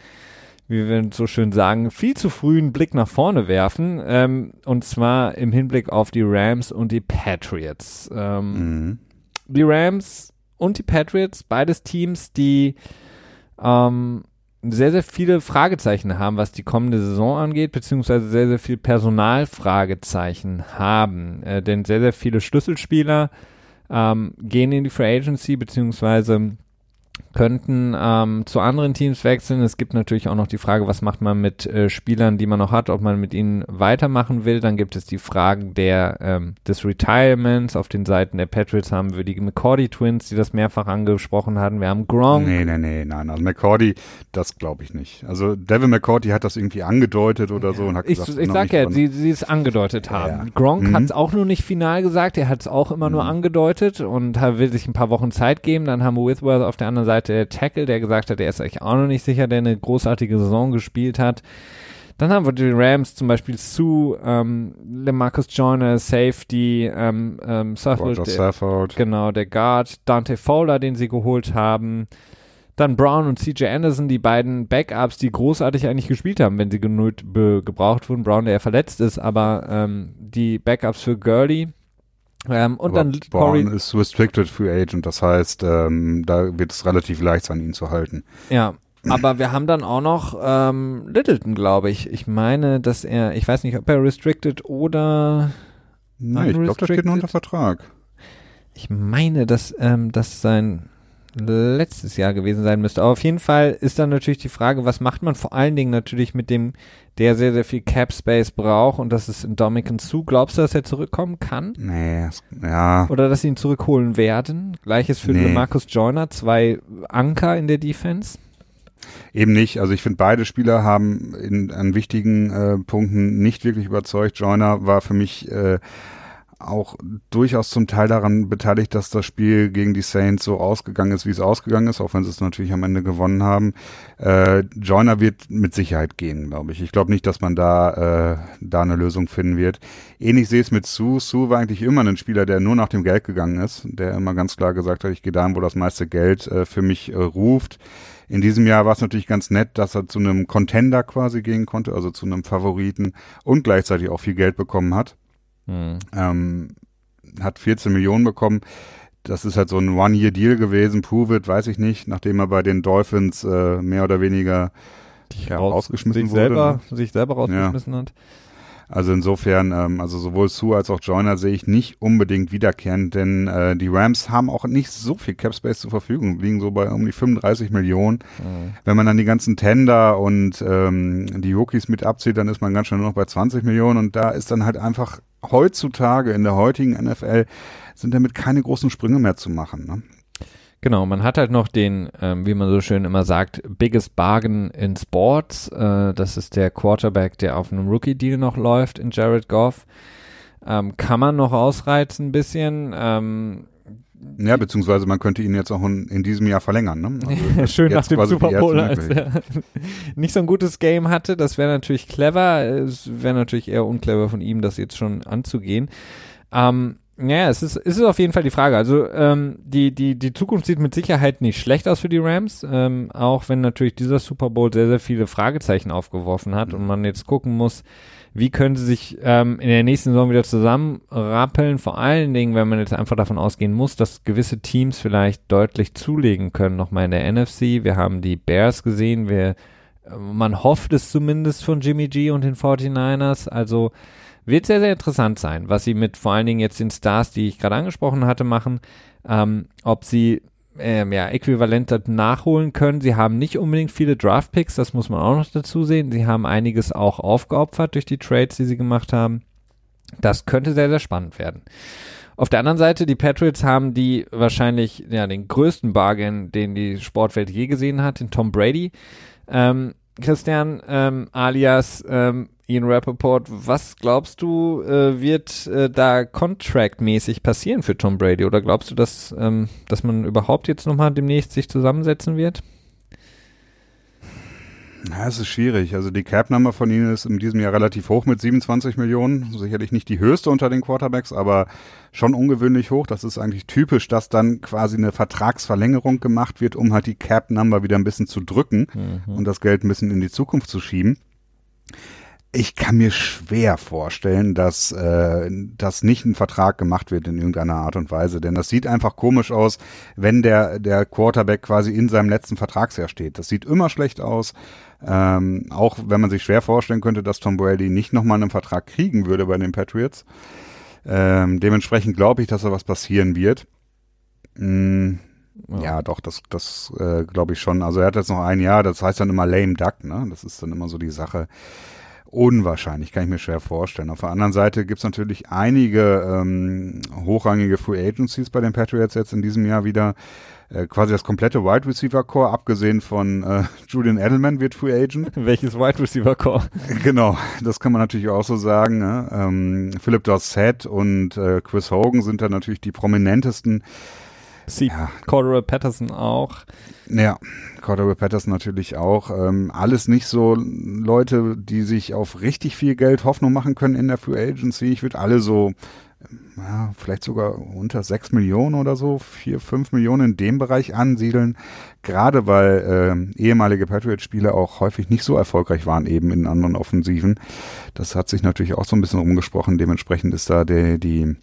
wie wir so schön sagen, viel zu frühen Blick nach vorne werfen. Ähm, und zwar im Hinblick auf die Rams und die Patriots. Ähm, mhm. Die Rams und die Patriots, beides Teams, die ähm, sehr, sehr viele Fragezeichen haben, was die kommende Saison angeht, beziehungsweise sehr, sehr viel Personalfragezeichen haben. Äh, denn sehr, sehr viele Schlüsselspieler ähm, gehen in die Free Agency, beziehungsweise könnten ähm, zu anderen Teams wechseln. Es gibt natürlich auch noch die Frage, was macht man mit äh, Spielern, die man noch hat, ob man mit ihnen weitermachen will. Dann gibt es die Fragen der, ähm, des Retirements. Auf den Seiten der Patriots haben wir die McCordy Twins, die das mehrfach angesprochen hatten. Wir haben Gronk. Nee, nee, nee, nein. Also McCordy, das glaube ich nicht. Also Devin McCordy hat das irgendwie angedeutet oder so und hat ich, gesagt, ich sag ja, sie, sie es angedeutet haben. Ja. Gronk mhm. hat es auch nur nicht final gesagt, er hat es auch immer mhm. nur angedeutet und will sich ein paar Wochen Zeit geben. Dann haben wir Withworth auf der anderen Seite der Tackle, der gesagt hat, er ist eigentlich auch noch nicht sicher, der eine großartige Saison gespielt hat. Dann haben wir die Rams, zum Beispiel Sue, ähm, LeMarcus Joyner, Safety, ähm, ähm, Suffolk, der, genau, der Guard, Dante Fowler, den sie geholt haben. Dann Brown und CJ Anderson, die beiden Backups, die großartig eigentlich gespielt haben, wenn sie genug gebraucht wurden. Brown, der ja verletzt ist, aber ähm, die Backups für Gurley. Ähm, und Aber dann Corey ist restricted free agent, das heißt, ähm, da wird es relativ leicht sein, ihn zu halten. Ja, aber wir haben dann auch noch ähm, Littleton, glaube ich. Ich meine, dass er, ich weiß nicht, ob er restricted oder Nein, ich glaube, das steht nur unter Vertrag. Ich meine, dass, ähm, dass sein letztes Jahr gewesen sein müsste. Aber auf jeden Fall ist dann natürlich die Frage, was macht man vor allen Dingen natürlich mit dem, der sehr, sehr viel Cap Space braucht und das ist in Dominican zu. Glaubst du, dass er zurückkommen kann? Nee, ja. Oder dass sie ihn zurückholen werden? Gleiches für nee. Marcus Joyner, zwei Anker in der Defense. Eben nicht. Also ich finde, beide Spieler haben in, an wichtigen äh, Punkten nicht wirklich überzeugt. Joyner war für mich äh, auch durchaus zum Teil daran beteiligt, dass das Spiel gegen die Saints so ausgegangen ist, wie es ausgegangen ist, auch wenn sie es natürlich am Ende gewonnen haben. Äh, Joyner wird mit Sicherheit gehen, glaube ich. Ich glaube nicht, dass man da, äh, da eine Lösung finden wird. Ähnlich sehe ich es mit Sue. Sue war eigentlich immer ein Spieler, der nur nach dem Geld gegangen ist, der immer ganz klar gesagt hat, ich gehe dahin, wo das meiste Geld äh, für mich äh, ruft. In diesem Jahr war es natürlich ganz nett, dass er zu einem Contender quasi gehen konnte, also zu einem Favoriten und gleichzeitig auch viel Geld bekommen hat. Mhm. Ähm, hat 14 Millionen bekommen. Das ist halt so ein One-Year-Deal gewesen. Prove it, weiß ich nicht, nachdem er bei den Dolphins äh, mehr oder weniger ja, rausgeschmissen sich wurde. Selber, ne? Sich selber rausgeschmissen ja. hat. Also insofern, ähm, also sowohl Sue als auch Joyner sehe ich nicht unbedingt wiederkehren, denn äh, die Rams haben auch nicht so viel Cap Space zur Verfügung, liegen so bei um die 35 Millionen. Mhm. Wenn man dann die ganzen Tender und ähm, die Rookies mit abzieht, dann ist man ganz schnell nur noch bei 20 Millionen und da ist dann halt einfach heutzutage in der heutigen NFL sind damit keine großen Sprünge mehr zu machen. Ne? Genau, man hat halt noch den, ähm, wie man so schön immer sagt, biggest bargain in Sports. Äh, das ist der Quarterback, der auf einem Rookie-Deal noch läuft in Jared Goff. Ähm, kann man noch ausreizen ein bisschen. Ähm, ja, beziehungsweise man könnte ihn jetzt auch in, in diesem Jahr verlängern. Ne? Also Schön nach dem Super Bowl, als er nicht so ein gutes Game hatte. Das wäre natürlich clever. Es wäre natürlich eher unclever von ihm, das jetzt schon anzugehen. Ähm, ja, es ist, es ist auf jeden Fall die Frage. Also ähm, die, die, die Zukunft sieht mit Sicherheit nicht schlecht aus für die Rams, ähm, auch wenn natürlich dieser Super Bowl sehr, sehr viele Fragezeichen aufgeworfen hat und man jetzt gucken muss, wie können sie sich ähm, in der nächsten Saison wieder zusammenrappeln, vor allen Dingen, wenn man jetzt einfach davon ausgehen muss, dass gewisse Teams vielleicht deutlich zulegen können, nochmal in der NFC. Wir haben die Bears gesehen, wir, äh, man hofft es zumindest von Jimmy G und den 49ers, also wird sehr, sehr interessant sein, was sie mit vor allen Dingen jetzt den Stars, die ich gerade angesprochen hatte, machen. Ähm, ob sie ähm, ja, äquivalent nachholen können. Sie haben nicht unbedingt viele Draftpicks, das muss man auch noch dazu sehen. Sie haben einiges auch aufgeopfert durch die Trades, die sie gemacht haben. Das könnte sehr, sehr spannend werden. Auf der anderen Seite, die Patriots haben die wahrscheinlich ja, den größten Bargain, den die Sportwelt je gesehen hat, den Tom Brady. Ähm, Christian, ähm, alias ähm, Ian Rappaport, was glaubst du, äh, wird äh, da contractmäßig passieren für Tom Brady? Oder glaubst du, dass, ähm, dass man überhaupt jetzt nochmal demnächst sich zusammensetzen wird? Ja, es ist schwierig. Also die Cap-Nummer von ihnen ist in diesem Jahr relativ hoch mit 27 Millionen. Sicherlich nicht die höchste unter den Quarterbacks, aber schon ungewöhnlich hoch. Das ist eigentlich typisch, dass dann quasi eine Vertragsverlängerung gemacht wird, um halt die Cap-Number wieder ein bisschen zu drücken mhm. und das Geld ein bisschen in die Zukunft zu schieben ich kann mir schwer vorstellen, dass äh, das nicht ein Vertrag gemacht wird in irgendeiner Art und Weise, denn das sieht einfach komisch aus, wenn der der Quarterback quasi in seinem letzten Vertragsjahr steht. Das sieht immer schlecht aus, ähm, auch wenn man sich schwer vorstellen könnte, dass Tom Brady nicht nochmal einen Vertrag kriegen würde bei den Patriots. Ähm, dementsprechend glaube ich, dass da was passieren wird. Mm, Ja, ja doch, das, das äh, glaube ich schon. Also er hat jetzt noch ein Jahr, das heißt dann immer lame duck, ne? Das ist dann immer so die Sache. Unwahrscheinlich, kann ich mir schwer vorstellen. Auf der anderen Seite gibt's natürlich einige ähm, hochrangige Free Agencies bei den Patriots jetzt in diesem Jahr wieder. Äh, quasi das komplette Wide Receiver Core, abgesehen von äh, Julian Edelman wird Free Agent. Welches Wide Receiver Core? Genau, das kann man natürlich auch so sagen. Ne? Ähm, Philip Dorsett und äh, Chris Hogan sind da natürlich die prominentesten Sie ja. Cordero Patterson auch. Ja, Cordero Patterson natürlich auch. Ähm, alles nicht so Leute, die sich auf richtig viel Geld Hoffnung machen können in der Free Agency. Ich würde alle so, ja, vielleicht sogar unter sechs Millionen oder so, vier, fünf Millionen in dem Bereich ansiedeln. Gerade weil äh, ehemalige Patriot-Spieler auch häufig nicht so erfolgreich waren eben in anderen Offensiven. Das hat sich natürlich auch so ein bisschen rumgesprochen. Dementsprechend ist da der, die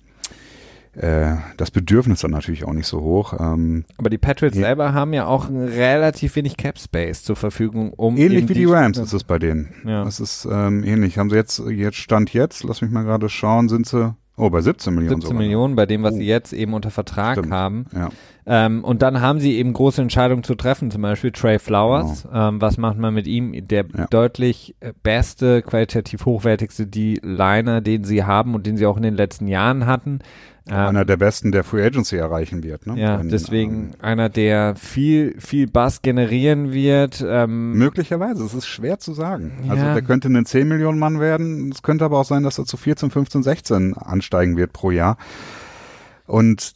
äh, das Bedürfnis dann natürlich auch nicht so hoch. Ähm, Aber die Patriots ja. selber haben ja auch relativ wenig Cap Space zur Verfügung, um ähnlich wie die, die Rams ist es bei denen. Ja. Das ist ähm, ähnlich. Haben sie jetzt jetzt stand jetzt, lass mich mal gerade schauen, sind sie Oh, bei 17 Millionen 17 sogar. Millionen bei dem, was oh. sie jetzt eben unter Vertrag Stimmt. haben. Ja. Ähm, und dann haben sie eben große Entscheidungen zu treffen, zum Beispiel Trey Flowers. Genau. Ähm, was macht man mit ihm? Der ja. deutlich äh, beste, qualitativ hochwertigste D-Liner, den sie haben und den sie auch in den letzten Jahren hatten. Einer der besten, der Free Agency erreichen wird. Ne? Ja, Wenn, deswegen ähm, einer, der viel, viel Bass generieren wird. Ähm, möglicherweise, es ist schwer zu sagen. Also ja. Also der könnte ein 10 Millionen Mann werden. Es könnte aber auch sein, dass er zu 14, 15, 16 ansteigen wird pro Jahr. Und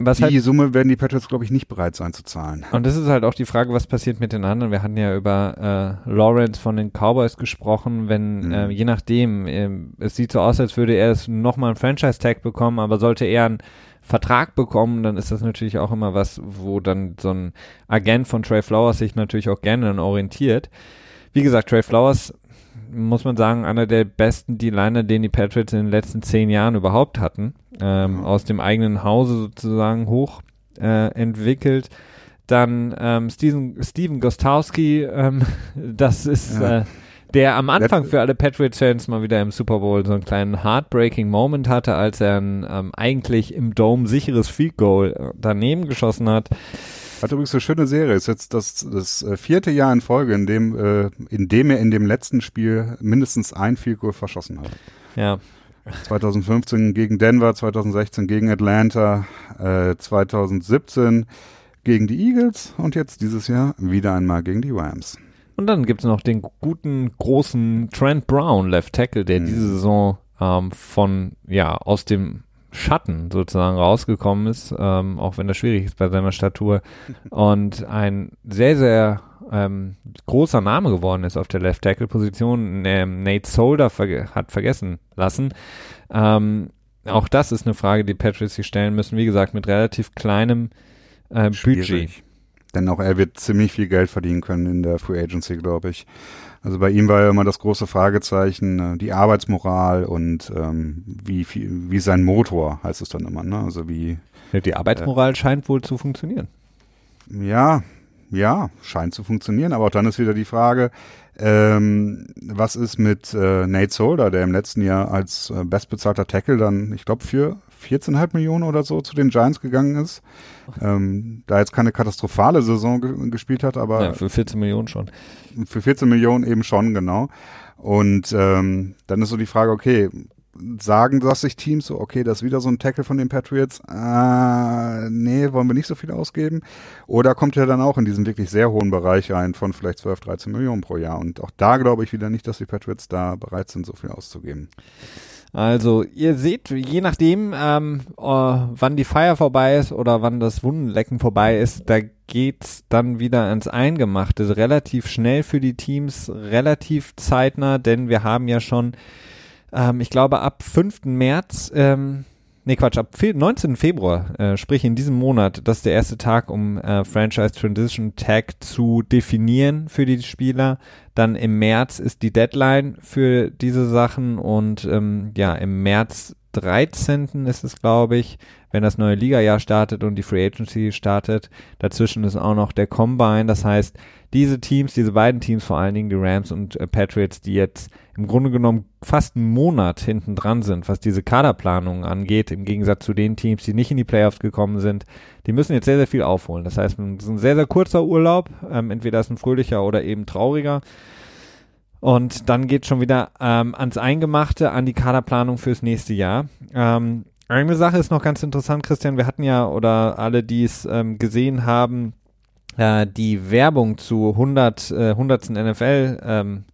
was die halt, Summe werden die Patriots, glaube ich, nicht bereit sein zu zahlen. Und das ist halt auch die Frage, was passiert mit den anderen. Wir hatten ja über äh, Lawrence von den Cowboys gesprochen, wenn, mhm. äh, je nachdem, äh, es sieht so aus, als würde er es nochmal einen Franchise-Tag bekommen, aber sollte er einen Vertrag bekommen, dann ist das natürlich auch immer was, wo dann so ein Agent von Trey Flowers sich natürlich auch gerne dann orientiert. Wie gesagt, Trey Flowers muss man sagen, einer der besten D-Liner, den die Patriots in den letzten zehn Jahren überhaupt hatten. Ähm, mhm. Aus dem eigenen Hause sozusagen hoch äh, entwickelt. Dann ähm, Steven, Steven Gostowski, ähm, das ist ja. äh, der am Anfang für alle Patriots-Fans mal wieder im Super Bowl so einen kleinen heartbreaking Moment hatte, als er ein ähm, eigentlich im Dome sicheres Field Goal äh, daneben geschossen hat. Hat übrigens eine schöne Serie. Ist jetzt das, das äh, vierte Jahr in Folge, in dem, äh, in dem er in dem letzten Spiel mindestens ein Goal verschossen hat. Ja. 2015 gegen Denver, 2016 gegen Atlanta, äh, 2017 gegen die Eagles und jetzt dieses Jahr wieder einmal gegen die Rams. Und dann gibt's noch den guten, großen Trent Brown, Left Tackle, der mhm. diese Saison ähm, von, ja, aus dem Schatten sozusagen rausgekommen ist, ähm, auch wenn das schwierig ist bei seiner Statur und ein sehr, sehr ähm, großer Name geworden ist auf der Left Tackle Position. Ähm, Nate Solder ver hat vergessen lassen. Ähm, auch das ist eine Frage, die Patriots sich stellen müssen. Wie gesagt, mit relativ kleinem äh, Budget. Denn auch er wird ziemlich viel Geld verdienen können in der Free Agency, glaube ich. Also bei ihm war ja immer das große Fragezeichen, äh, die Arbeitsmoral und ähm, wie, wie sein Motor, heißt es dann immer, ne? Also wie. Die Arbeitsmoral äh, scheint wohl zu funktionieren. Ja, ja, scheint zu funktionieren, aber auch dann ist wieder die Frage, ähm, was ist mit äh, Nate Solder, der im letzten Jahr als äh, bestbezahlter Tackle dann, ich glaube, für 14,5 Millionen oder so zu den Giants gegangen ist. Ähm, da jetzt keine katastrophale Saison ge gespielt hat, aber. Ja, für 14 Millionen schon. Für 14 Millionen eben schon, genau. Und ähm, dann ist so die Frage, okay, sagen das sich Teams so, okay, das ist wieder so ein Tackle von den Patriots, äh, nee, wollen wir nicht so viel ausgeben? Oder kommt er dann auch in diesen wirklich sehr hohen Bereich rein von vielleicht 12, 13 Millionen pro Jahr? Und auch da glaube ich wieder nicht, dass die Patriots da bereit sind, so viel auszugeben. Also ihr seht, je nachdem, ähm, äh, wann die Feier vorbei ist oder wann das Wundenlecken vorbei ist, da geht's dann wieder ans Eingemachte. Relativ schnell für die Teams, relativ zeitnah, denn wir haben ja schon, ähm, ich glaube, ab 5. März ähm, nee Quatsch, ab 19. Februar, äh, sprich in diesem Monat, das ist der erste Tag, um äh, Franchise Transition Tag zu definieren für die Spieler. Dann im März ist die Deadline für diese Sachen und ähm, ja, im März 13. ist es, glaube ich, wenn das neue Liga-Jahr startet und die Free Agency startet. Dazwischen ist auch noch der Combine. Das heißt, diese Teams, diese beiden Teams, vor allen Dingen die Rams und äh, Patriots, die jetzt im Grunde genommen fast einen Monat hinten dran sind, was diese Kaderplanung angeht, im Gegensatz zu den Teams, die nicht in die Playoffs gekommen sind, die müssen jetzt sehr, sehr viel aufholen. Das heißt, es ist ein sehr, sehr kurzer Urlaub. Ähm, entweder ist ein fröhlicher oder eben trauriger. Und dann geht schon wieder ähm, ans Eingemachte, an die Kaderplanung fürs nächste Jahr. Ähm, eine Sache ist noch ganz interessant, Christian. Wir hatten ja, oder alle, die es ähm, gesehen haben, äh, die Werbung zu 100, äh, 100. NFL ähm,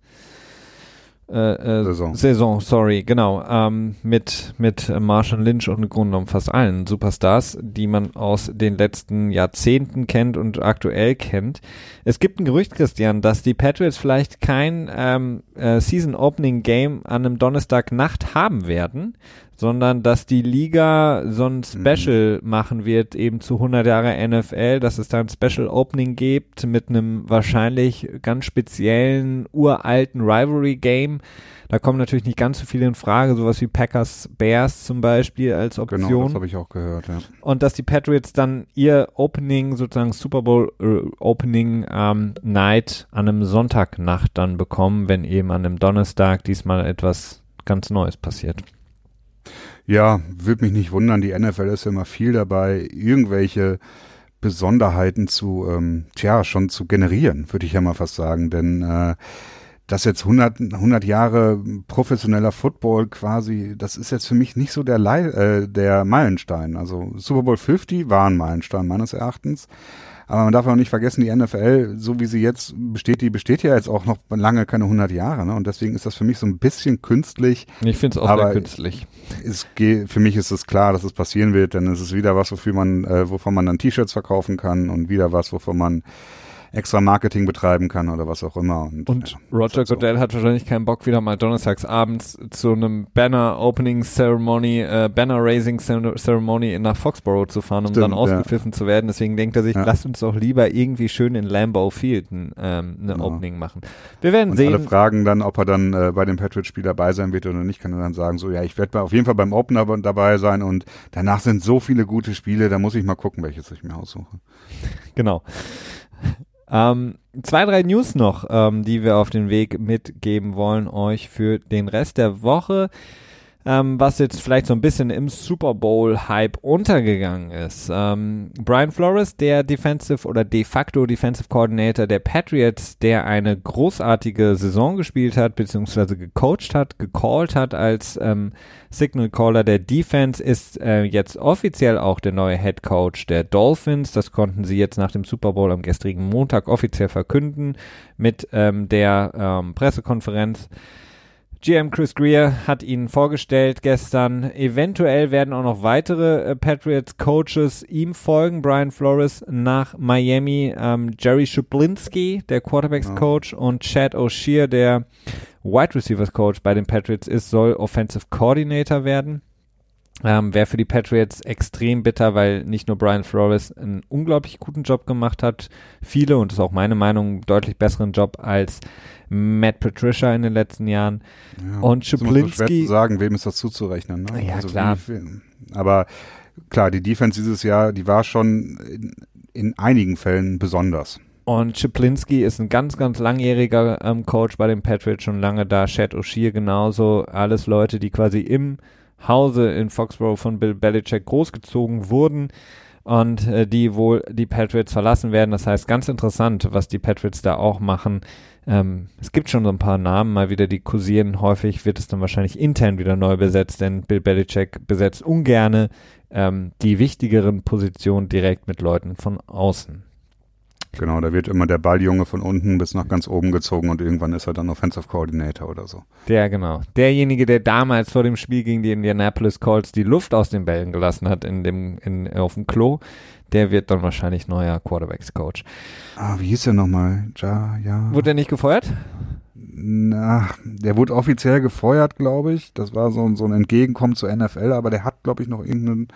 äh, äh, Saison. Saison, sorry, genau, ähm, mit, mit Marshall Lynch und im Grunde genommen fast allen Superstars, die man aus den letzten Jahrzehnten kennt und aktuell kennt. Es gibt ein Gerücht, Christian, dass die Patriots vielleicht kein ähm, äh, Season Opening Game an einem Donnerstagnacht haben werden, sondern dass die Liga so ein mhm. Special mhm. machen wird, eben zu 100 Jahre NFL, dass es da ein Special Opening gibt mit einem wahrscheinlich ganz speziellen, uralten Rivalry Game. Da kommen natürlich nicht ganz so viele in Frage, sowas wie Packers Bears zum Beispiel als Option. Genau, das habe ich auch gehört, ja. Und dass die Patriots dann ihr Opening, sozusagen Super Bowl äh, Opening ähm, Night an einem Sonntagnacht dann bekommen, wenn eben an einem Donnerstag diesmal etwas ganz Neues passiert. Ja, würde mich nicht wundern. Die NFL ist ja immer viel dabei, irgendwelche Besonderheiten zu, ähm, tja, schon zu generieren, würde ich ja mal fast sagen. Denn äh, das jetzt 100, 100 Jahre professioneller Football quasi, das ist jetzt für mich nicht so der, Le äh, der Meilenstein. Also Super Bowl 50 war ein Meilenstein meines Erachtens. Aber man darf auch nicht vergessen, die NFL, so wie sie jetzt besteht, die besteht ja jetzt auch noch lange keine 100 Jahre. Ne? Und deswegen ist das für mich so ein bisschen künstlich. Ich finde es auch sehr künstlich. Es für mich ist es klar, dass es passieren wird, denn es ist wieder was, wofür man, äh, wovon man dann T-Shirts verkaufen kann und wieder was, wovon man extra Marketing betreiben kann oder was auch immer. Und, und ja, Roger Goodell so. hat wahrscheinlich keinen Bock, wieder mal donnerstags abends zu einem Banner-Opening Ceremony, äh, Banner-Raising Ceremony nach Foxborough zu fahren, um Stimmt, dann ausgepfiffen ja. zu werden. Deswegen denkt er sich, ja. lasst uns doch lieber irgendwie schön in Lambeau Field ein ähm, eine genau. Opening machen. Wir werden und sehen. Alle fragen dann, ob er dann äh, bei dem Patriot-Spiel dabei sein wird oder nicht, kann er dann sagen, so, ja, ich werde auf jeden Fall beim Opener dabei sein und danach sind so viele gute Spiele, da muss ich mal gucken, welches ich mir aussuche. Genau. Ähm, zwei, drei News noch, ähm, die wir auf den Weg mitgeben wollen euch für den Rest der Woche ähm, was jetzt vielleicht so ein bisschen im Super Bowl-Hype untergegangen ist. Ähm, Brian Flores, der Defensive oder de facto Defensive Coordinator der Patriots, der eine großartige Saison gespielt hat, beziehungsweise gecoacht hat, gecallt hat als ähm, Signal Caller der Defense, ist äh, jetzt offiziell auch der neue Head Coach der Dolphins. Das konnten sie jetzt nach dem Super Bowl am gestrigen Montag offiziell verkünden mit ähm, der ähm, Pressekonferenz. GM Chris Greer hat ihn vorgestellt gestern. Eventuell werden auch noch weitere äh, Patriots Coaches ihm folgen. Brian Flores nach Miami, ähm, Jerry Schuplinski, der Quarterbacks Coach, und Chad O'Shea, der Wide Receivers Coach bei den Patriots ist, soll Offensive Coordinator werden. Ähm, Wäre für die Patriots extrem bitter, weil nicht nur Brian Flores einen unglaublich guten Job gemacht hat, viele, und das ist auch meine Meinung, deutlich besseren Job als Matt Patricia in den letzten Jahren. Ja, und Schuplinski. schwer zu sagen, wem ist das zuzurechnen. Ne? Ja, also klar. Wie, aber klar, die Defense dieses Jahr, die war schon in, in einigen Fällen besonders. Und Schiplinski ist ein ganz, ganz langjähriger ähm, Coach bei den Patriots, schon lange da. Chad O'Shea genauso. Alles Leute, die quasi im Hause in Foxborough von Bill Belichick großgezogen wurden und äh, die wohl die Patriots verlassen werden. Das heißt, ganz interessant, was die Patriots da auch machen. Ähm, es gibt schon so ein paar Namen, mal wieder, die kursieren. Häufig wird es dann wahrscheinlich intern wieder neu besetzt, denn Bill Belichick besetzt ungerne ähm, die wichtigeren Positionen direkt mit Leuten von außen. Genau, da wird immer der Balljunge von unten bis nach ganz oben gezogen und irgendwann ist er dann Offensive Coordinator oder so. Der, genau. Derjenige, der damals vor dem Spiel gegen die Indianapolis Colts die Luft aus den Bällen gelassen hat in dem, in, auf dem Klo, der wird dann wahrscheinlich neuer Quarterbacks-Coach. Ah, wie hieß der nochmal? Ja, ja. Wurde der nicht gefeuert? Na, der wurde offiziell gefeuert, glaube ich. Das war so, so ein Entgegenkommen zur NFL, aber der hat, glaube ich, noch irgendeinen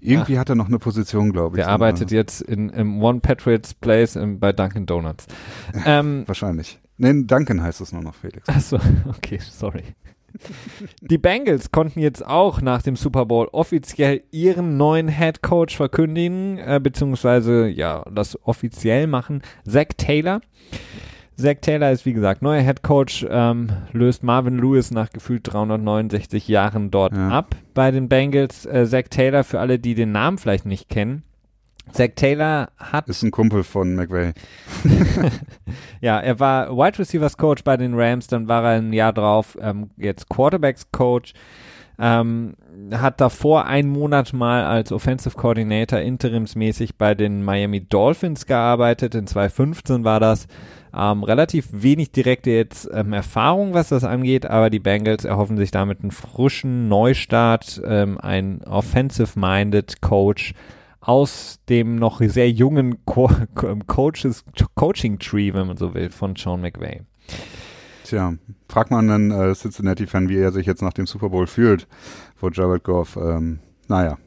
irgendwie Ach. hat er noch eine Position, glaube ich. Der arbeitet jetzt in, im One Patriots Place in, bei Dunkin' Donuts. Ähm, Wahrscheinlich. Nein, Duncan heißt es nur noch, Felix. Achso, okay, sorry. Die Bengals konnten jetzt auch nach dem Super Bowl offiziell ihren neuen Head Coach verkündigen, äh, beziehungsweise ja, das offiziell machen. Zach Taylor. Zach Taylor ist wie gesagt neuer Head Coach, ähm, löst Marvin Lewis nach gefühlt 369 Jahren dort ja. ab bei den Bengals. Äh, Zach Taylor, für alle, die den Namen vielleicht nicht kennen, Zach Taylor hat. Ist ein Kumpel von McVay. ja, er war Wide Receivers Coach bei den Rams, dann war er ein Jahr drauf ähm, jetzt Quarterbacks Coach. Ähm, hat davor einen Monat mal als Offensive Coordinator interimsmäßig bei den Miami Dolphins gearbeitet. In 2015 war das. Ähm, relativ wenig direkte jetzt ähm, Erfahrung, was das angeht, aber die Bengals erhoffen sich damit einen frischen Neustart, ähm, ein offensive-minded Coach aus dem noch sehr jungen Co Coaches, Coaching-Tree, wenn man so will, von Sean McVay. Tja, fragt man einen äh, Cincinnati-Fan, wie er sich jetzt nach dem Super Bowl fühlt, wo Jared Goff, ähm, naja,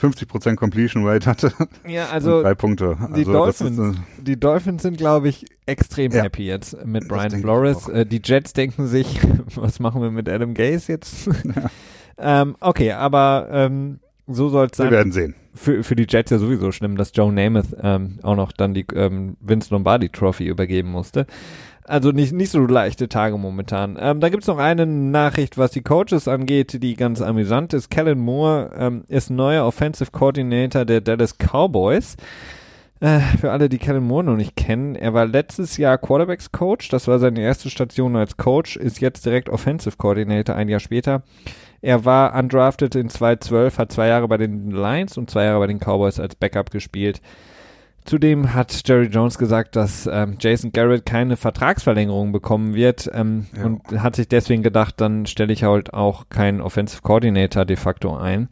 50% Completion Rate hatte. Ja, also drei Punkte. Also die, Dolphins, ist, äh, die Dolphins sind, glaube ich, extrem ja, happy jetzt mit Brian Flores. Äh, die Jets denken sich, was machen wir mit Adam Gase jetzt? Ja. ähm, okay, aber ähm, so soll es sein. Wir werden sehen. Für, für die Jets ja sowieso schlimm, dass Joe Namath ähm, auch noch dann die ähm, Vince Lombardi Trophy übergeben musste. Also nicht, nicht so leichte Tage momentan. Ähm, da gibt's noch eine Nachricht, was die Coaches angeht, die ganz amüsant ist. Kellen Moore ähm, ist neuer Offensive Coordinator der Dallas Cowboys. Äh, für alle, die Kellen Moore noch nicht kennen, er war letztes Jahr Quarterbacks Coach. Das war seine erste Station als Coach, ist jetzt direkt Offensive Coordinator ein Jahr später. Er war undrafted in 2012, hat zwei Jahre bei den Lions und zwei Jahre bei den Cowboys als Backup gespielt. Zudem hat Jerry Jones gesagt, dass ähm, Jason Garrett keine Vertragsverlängerung bekommen wird ähm, ja. und hat sich deswegen gedacht, dann stelle ich halt auch keinen Offensive Coordinator de facto ein.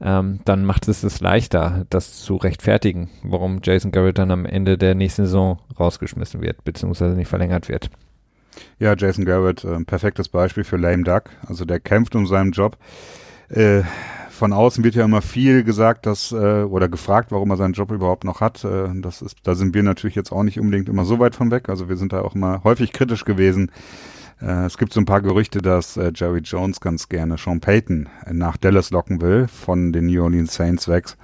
Ähm, dann macht es es leichter, das zu rechtfertigen, warum Jason Garrett dann am Ende der nächsten Saison rausgeschmissen wird, beziehungsweise nicht verlängert wird. Ja, Jason Garrett, äh, perfektes Beispiel für Lame Duck. Also der kämpft um seinen Job. Äh, von außen wird ja immer viel gesagt, dass äh, oder gefragt, warum er seinen Job überhaupt noch hat. Äh, das ist, da sind wir natürlich jetzt auch nicht unbedingt immer so weit von weg. Also wir sind da auch immer häufig kritisch gewesen. Äh, es gibt so ein paar Gerüchte, dass äh, Jerry Jones ganz gerne Sean Payton nach Dallas locken will von den New Orleans Saints weg.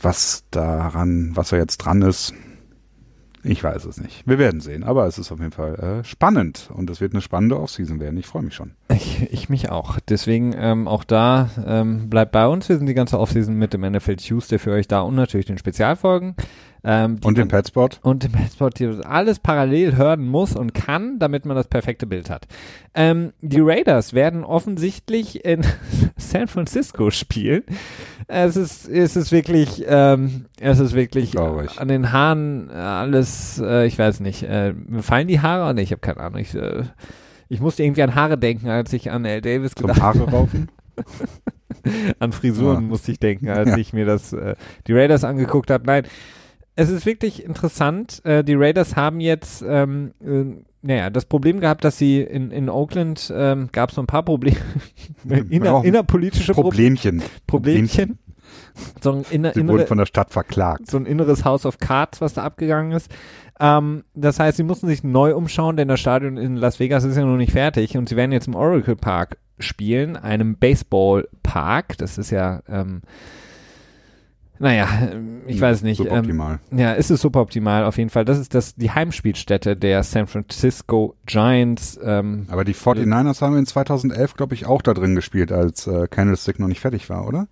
Was daran, was er jetzt dran ist, ich weiß es nicht. Wir werden sehen. Aber es ist auf jeden Fall äh, spannend und es wird eine spannende Offseason werden. Ich freue mich schon. Ich, ich mich auch. Deswegen ähm, auch da ähm, bleibt bei uns. Wir sind die ganze Offseason mit dem NFL Tuesday für euch da und natürlich den Spezialfolgen. Ähm, und den Petspot. Und den Petspot, die alles parallel hören muss und kann, damit man das perfekte Bild hat. Ähm, die Raiders werden offensichtlich in San Francisco spielen. Es ist, es ist wirklich, ähm, es ist wirklich an den Haaren alles, äh, ich weiß nicht, äh, fallen die Haare? Nee, ich habe keine Ahnung. Ich, äh, ich musste irgendwie an Haare denken, als ich an L. Davis gedacht habe. Haare raufen? an Frisuren ja. musste ich denken, als ja. ich mir das, äh, die Raiders angeguckt habe. Nein, es ist wirklich interessant. Äh, die Raiders haben jetzt, ähm, äh, naja, das Problem gehabt, dass sie in, in Oakland ähm, gab es so ein paar Probleme, inner, innerpolitische Problemchen. Problemchen. So ein inner, sie innere, wurden von der Stadt verklagt. So ein inneres House of Cards, was da abgegangen ist. Ähm, das heißt, sie mussten sich neu umschauen, denn das Stadion in Las Vegas ist ja noch nicht fertig und sie werden jetzt im Oracle Park spielen, einem Baseball Park. Das ist ja ähm, naja, ich weiß nicht. Suboptimal. Ähm, ja, ist es suboptimal auf jeden Fall. Das ist das, die Heimspielstätte der San Francisco Giants. Ähm, Aber die 49ers haben in 2011, glaube ich, auch da drin gespielt, als äh, Candlestick noch nicht fertig war, oder?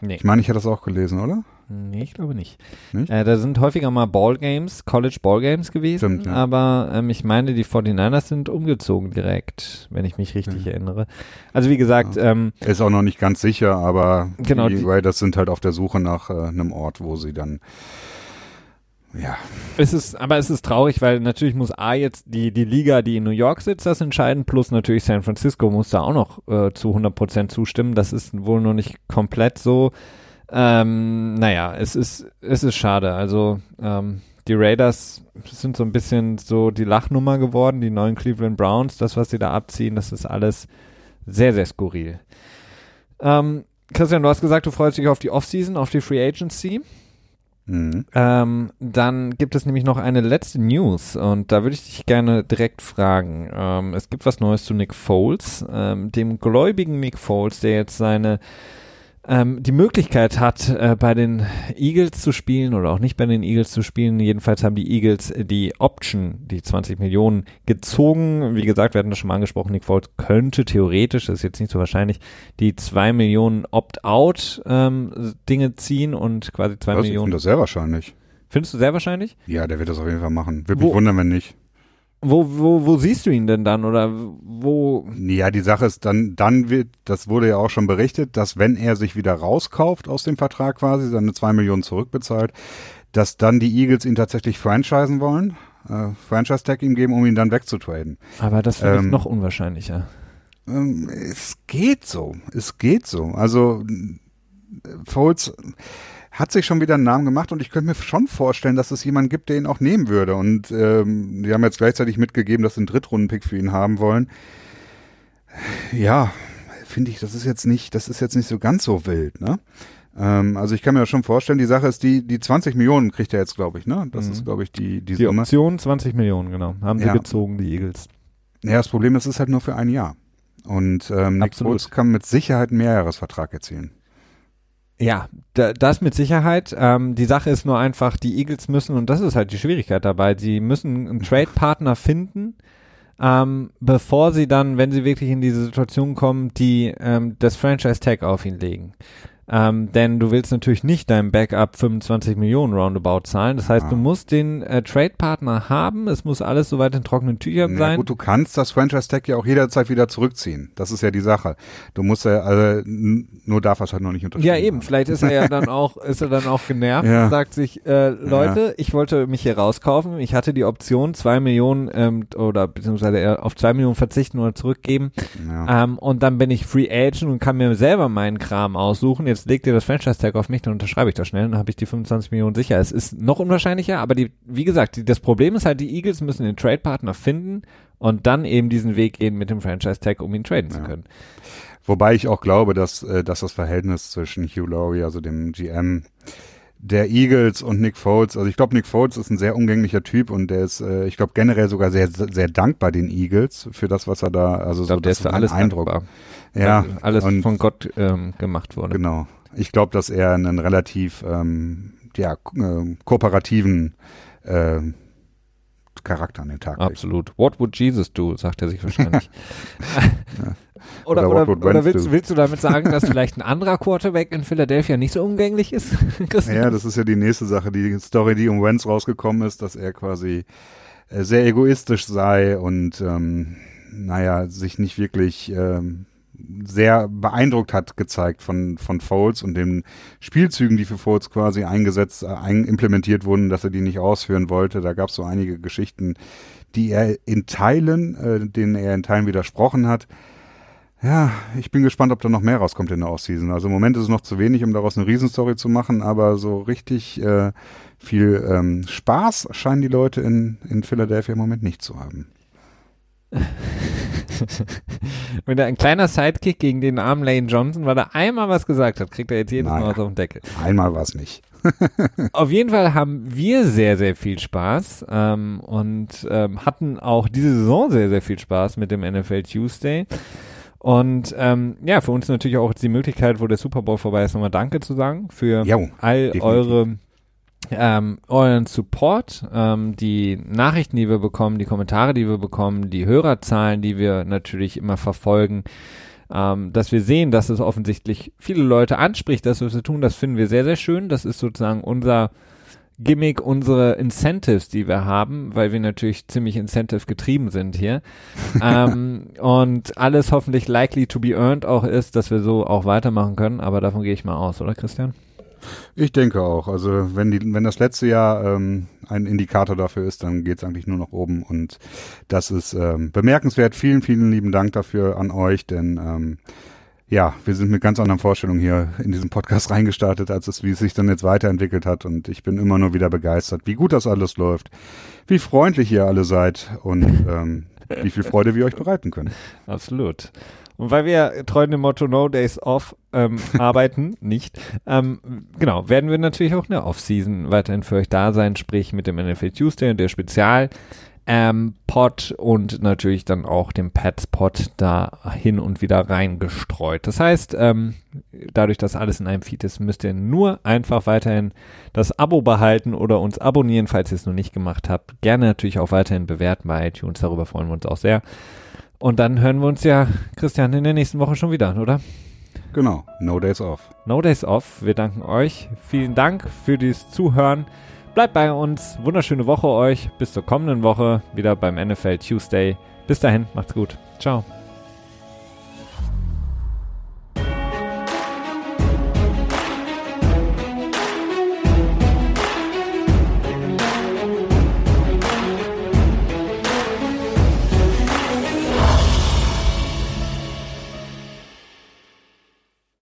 Nee. Ich meine, ich hätte das auch gelesen, oder? Nee, ich glaube nicht. nicht? Äh, da sind häufiger mal Ballgames, College Ballgames gewesen, Stimmt, ja. aber ähm, ich meine, die 49ers sind umgezogen direkt, wenn ich mich richtig ja. erinnere. Also wie gesagt, ja. ähm, ist auch noch nicht ganz sicher, aber genau, die Raiders sind halt auf der Suche nach äh, einem Ort, wo sie dann ja. Es ist, aber es ist traurig, weil natürlich muss A jetzt die, die Liga, die in New York sitzt, das entscheiden, plus natürlich San Francisco muss da auch noch äh, zu 100 Prozent zustimmen. Das ist wohl noch nicht komplett so. Ähm, naja, es ist, es ist schade. Also, ähm, die Raiders sind so ein bisschen so die Lachnummer geworden, die neuen Cleveland Browns, das, was sie da abziehen, das ist alles sehr, sehr skurril. Ähm, Christian, du hast gesagt, du freust dich auf die Offseason, auf die Free Agency. Mhm. Ähm, dann gibt es nämlich noch eine letzte News und da würde ich dich gerne direkt fragen. Ähm, es gibt was Neues zu Nick Foles, ähm, dem gläubigen Nick Foles, der jetzt seine ähm, die Möglichkeit hat, äh, bei den Eagles zu spielen oder auch nicht bei den Eagles zu spielen. Jedenfalls haben die Eagles die Option, die 20 Millionen, gezogen. Wie gesagt, wir hatten das schon mal angesprochen, Nick Foles könnte theoretisch, das ist jetzt nicht so wahrscheinlich, die 2 Millionen Opt-out ähm, Dinge ziehen und quasi 2 Millionen. Ich finde das sehr wahrscheinlich. Findest du sehr wahrscheinlich? Ja, der wird das auf jeden Fall machen. Würde mich wundern, wenn nicht. Wo, wo, wo siehst du ihn denn dann oder wo? Ja, die Sache ist dann, dann wird, das wurde ja auch schon berichtet, dass wenn er sich wieder rauskauft aus dem Vertrag quasi, seine zwei Millionen zurückbezahlt, dass dann die Eagles ihn tatsächlich franchisen wollen, äh, Franchise-Tag ihm geben, um ihn dann wegzutraden. Aber das wäre ähm, noch unwahrscheinlicher. Ähm, es geht so, es geht so. Also Foles, hat sich schon wieder einen Namen gemacht und ich könnte mir schon vorstellen, dass es jemanden gibt, der ihn auch nehmen würde. Und ähm, die haben jetzt gleichzeitig mitgegeben, dass sie einen Drittrunden-Pick für ihn haben wollen. Ja, finde ich, das ist jetzt nicht, das ist jetzt nicht so ganz so wild, ne? Ähm, also ich kann mir schon vorstellen, die Sache ist, die, die 20 Millionen kriegt er jetzt, glaube ich, ne? Das mhm. ist, glaube ich, die, die, die Summe. Option 20 Millionen, genau. Haben sie ja. gezogen, die Eagles. Ja, das Problem ist, es ist halt nur für ein Jahr. Und ähm, Nick Foles kann mit Sicherheit einen Mehrjahresvertrag erzielen. Ja, da, das mit Sicherheit. Ähm, die Sache ist nur einfach, die Eagles müssen, und das ist halt die Schwierigkeit dabei, sie müssen einen Trade-Partner finden, ähm, bevor sie dann, wenn sie wirklich in diese Situation kommen, die ähm, das Franchise-Tag auf ihn legen. Ähm, denn du willst natürlich nicht deinem Backup 25 Millionen Roundabout zahlen. Das heißt, ah. du musst den äh, Trade-Partner haben. Es muss alles soweit in trockenen Tüchern sein. Gut, du kannst das Franchise-Tag ja auch jederzeit wieder zurückziehen. Das ist ja die Sache. Du musst ja, also, nur darf er es halt noch nicht unterschreiben. Ja, eben. Vielleicht ist er ja dann auch, ist er dann auch genervt ja. und sagt sich, äh, Leute, ja. ich wollte mich hier rauskaufen. Ich hatte die Option, zwei Millionen ähm, oder beziehungsweise auf zwei Millionen verzichten oder zurückgeben. Ja. Ähm, und dann bin ich Free Agent und kann mir selber meinen Kram aussuchen jetzt legt ihr das Franchise-Tag auf mich, dann unterschreibe ich das schnell, dann habe ich die 25 Millionen sicher. Es ist noch unwahrscheinlicher, aber die, wie gesagt, die, das Problem ist halt, die Eagles müssen den Trade-Partner finden und dann eben diesen Weg gehen mit dem Franchise-Tag, um ihn traden ja. zu können. Wobei ich auch glaube, dass, äh, dass das Verhältnis zwischen Hugh Laurie, also dem GM, der Eagles und Nick Foles, also ich glaube, Nick Foles ist ein sehr umgänglicher Typ und der ist, äh, ich glaube, generell sogar sehr, sehr dankbar den Eagles für das, was er da, also ich glaub, so, der ist für alles Eindruck. Dankbar. Ja, alles und, von Gott ähm, gemacht wurde. Genau. Ich glaube, dass er einen relativ ähm, ja, äh, kooperativen äh, Charakter an den Tag Absolut. Legt. What would Jesus do, sagt er sich wahrscheinlich. ja. Oder, oder, oder, oder willst, willst, du damit sagen, dass vielleicht ein anderer Quarterback in Philadelphia nicht so umgänglich ist? ja, das ist ja die nächste Sache. Die Story, die um Wentz rausgekommen ist, dass er quasi äh, sehr egoistisch sei und ähm, naja, sich nicht wirklich ähm, sehr beeindruckt hat gezeigt von, von Foles und den Spielzügen, die für Foles quasi eingesetzt, äh, ein, implementiert wurden, dass er die nicht ausführen wollte. Da gab es so einige Geschichten, die er in Teilen, äh, denen er in Teilen widersprochen hat. Ja, ich bin gespannt, ob da noch mehr rauskommt in der Offseason. Also im Moment ist es noch zu wenig, um daraus eine Riesenstory zu machen, aber so richtig äh, viel ähm, Spaß scheinen die Leute in, in Philadelphia im Moment nicht zu haben. Wenn er ein kleiner Sidekick gegen den armen Lane Johnson, weil er einmal was gesagt hat, kriegt er jetzt jedes naja, Mal was auf den Deckel. Einmal war es nicht. auf jeden Fall haben wir sehr, sehr viel Spaß ähm, und ähm, hatten auch diese Saison sehr, sehr viel Spaß mit dem NFL Tuesday. Und ähm, ja, für uns natürlich auch die Möglichkeit, wo der Super Bowl vorbei ist, nochmal Danke zu sagen für jo, all definitiv. eure ähm, euren Support, ähm, die Nachrichten, die wir bekommen, die Kommentare, die wir bekommen, die Hörerzahlen, die wir natürlich immer verfolgen, ähm, dass wir sehen, dass es offensichtlich viele Leute anspricht, dass wir es tun, das finden wir sehr, sehr schön. Das ist sozusagen unser Gimmick, unsere Incentives, die wir haben, weil wir natürlich ziemlich incentive getrieben sind hier. ähm, und alles hoffentlich likely to be earned auch ist, dass wir so auch weitermachen können, aber davon gehe ich mal aus, oder Christian? Ich denke auch. Also wenn die, wenn das letzte Jahr ähm, ein Indikator dafür ist, dann geht es eigentlich nur nach oben und das ist ähm, bemerkenswert. Vielen, vielen lieben Dank dafür an euch, denn ähm, ja, wir sind mit ganz anderen Vorstellungen hier in diesen Podcast reingestartet, als es, wie es sich dann jetzt weiterentwickelt hat. Und ich bin immer nur wieder begeistert, wie gut das alles läuft, wie freundlich ihr alle seid und ähm, wie viel Freude wir euch bereiten können. Absolut. Und weil wir treu dem Motto No Days Off ähm, arbeiten, nicht, ähm, genau, werden wir natürlich auch in der Off-Season weiterhin für euch da sein, sprich mit dem NFL Tuesday und der Spezial ähm, Pod und natürlich dann auch dem Pets Pod da hin und wieder reingestreut. Das heißt, ähm, dadurch, dass alles in einem Feed ist, müsst ihr nur einfach weiterhin das Abo behalten oder uns abonnieren, falls ihr es noch nicht gemacht habt. Gerne natürlich auch weiterhin bewerten bei iTunes, darüber freuen wir uns auch sehr. Und dann hören wir uns ja, Christian, in der nächsten Woche schon wieder, oder? Genau, No Days Off. No Days Off. Wir danken euch. Vielen Dank für dieses Zuhören. Bleibt bei uns. Wunderschöne Woche euch. Bis zur kommenden Woche wieder beim NFL Tuesday. Bis dahin, macht's gut. Ciao.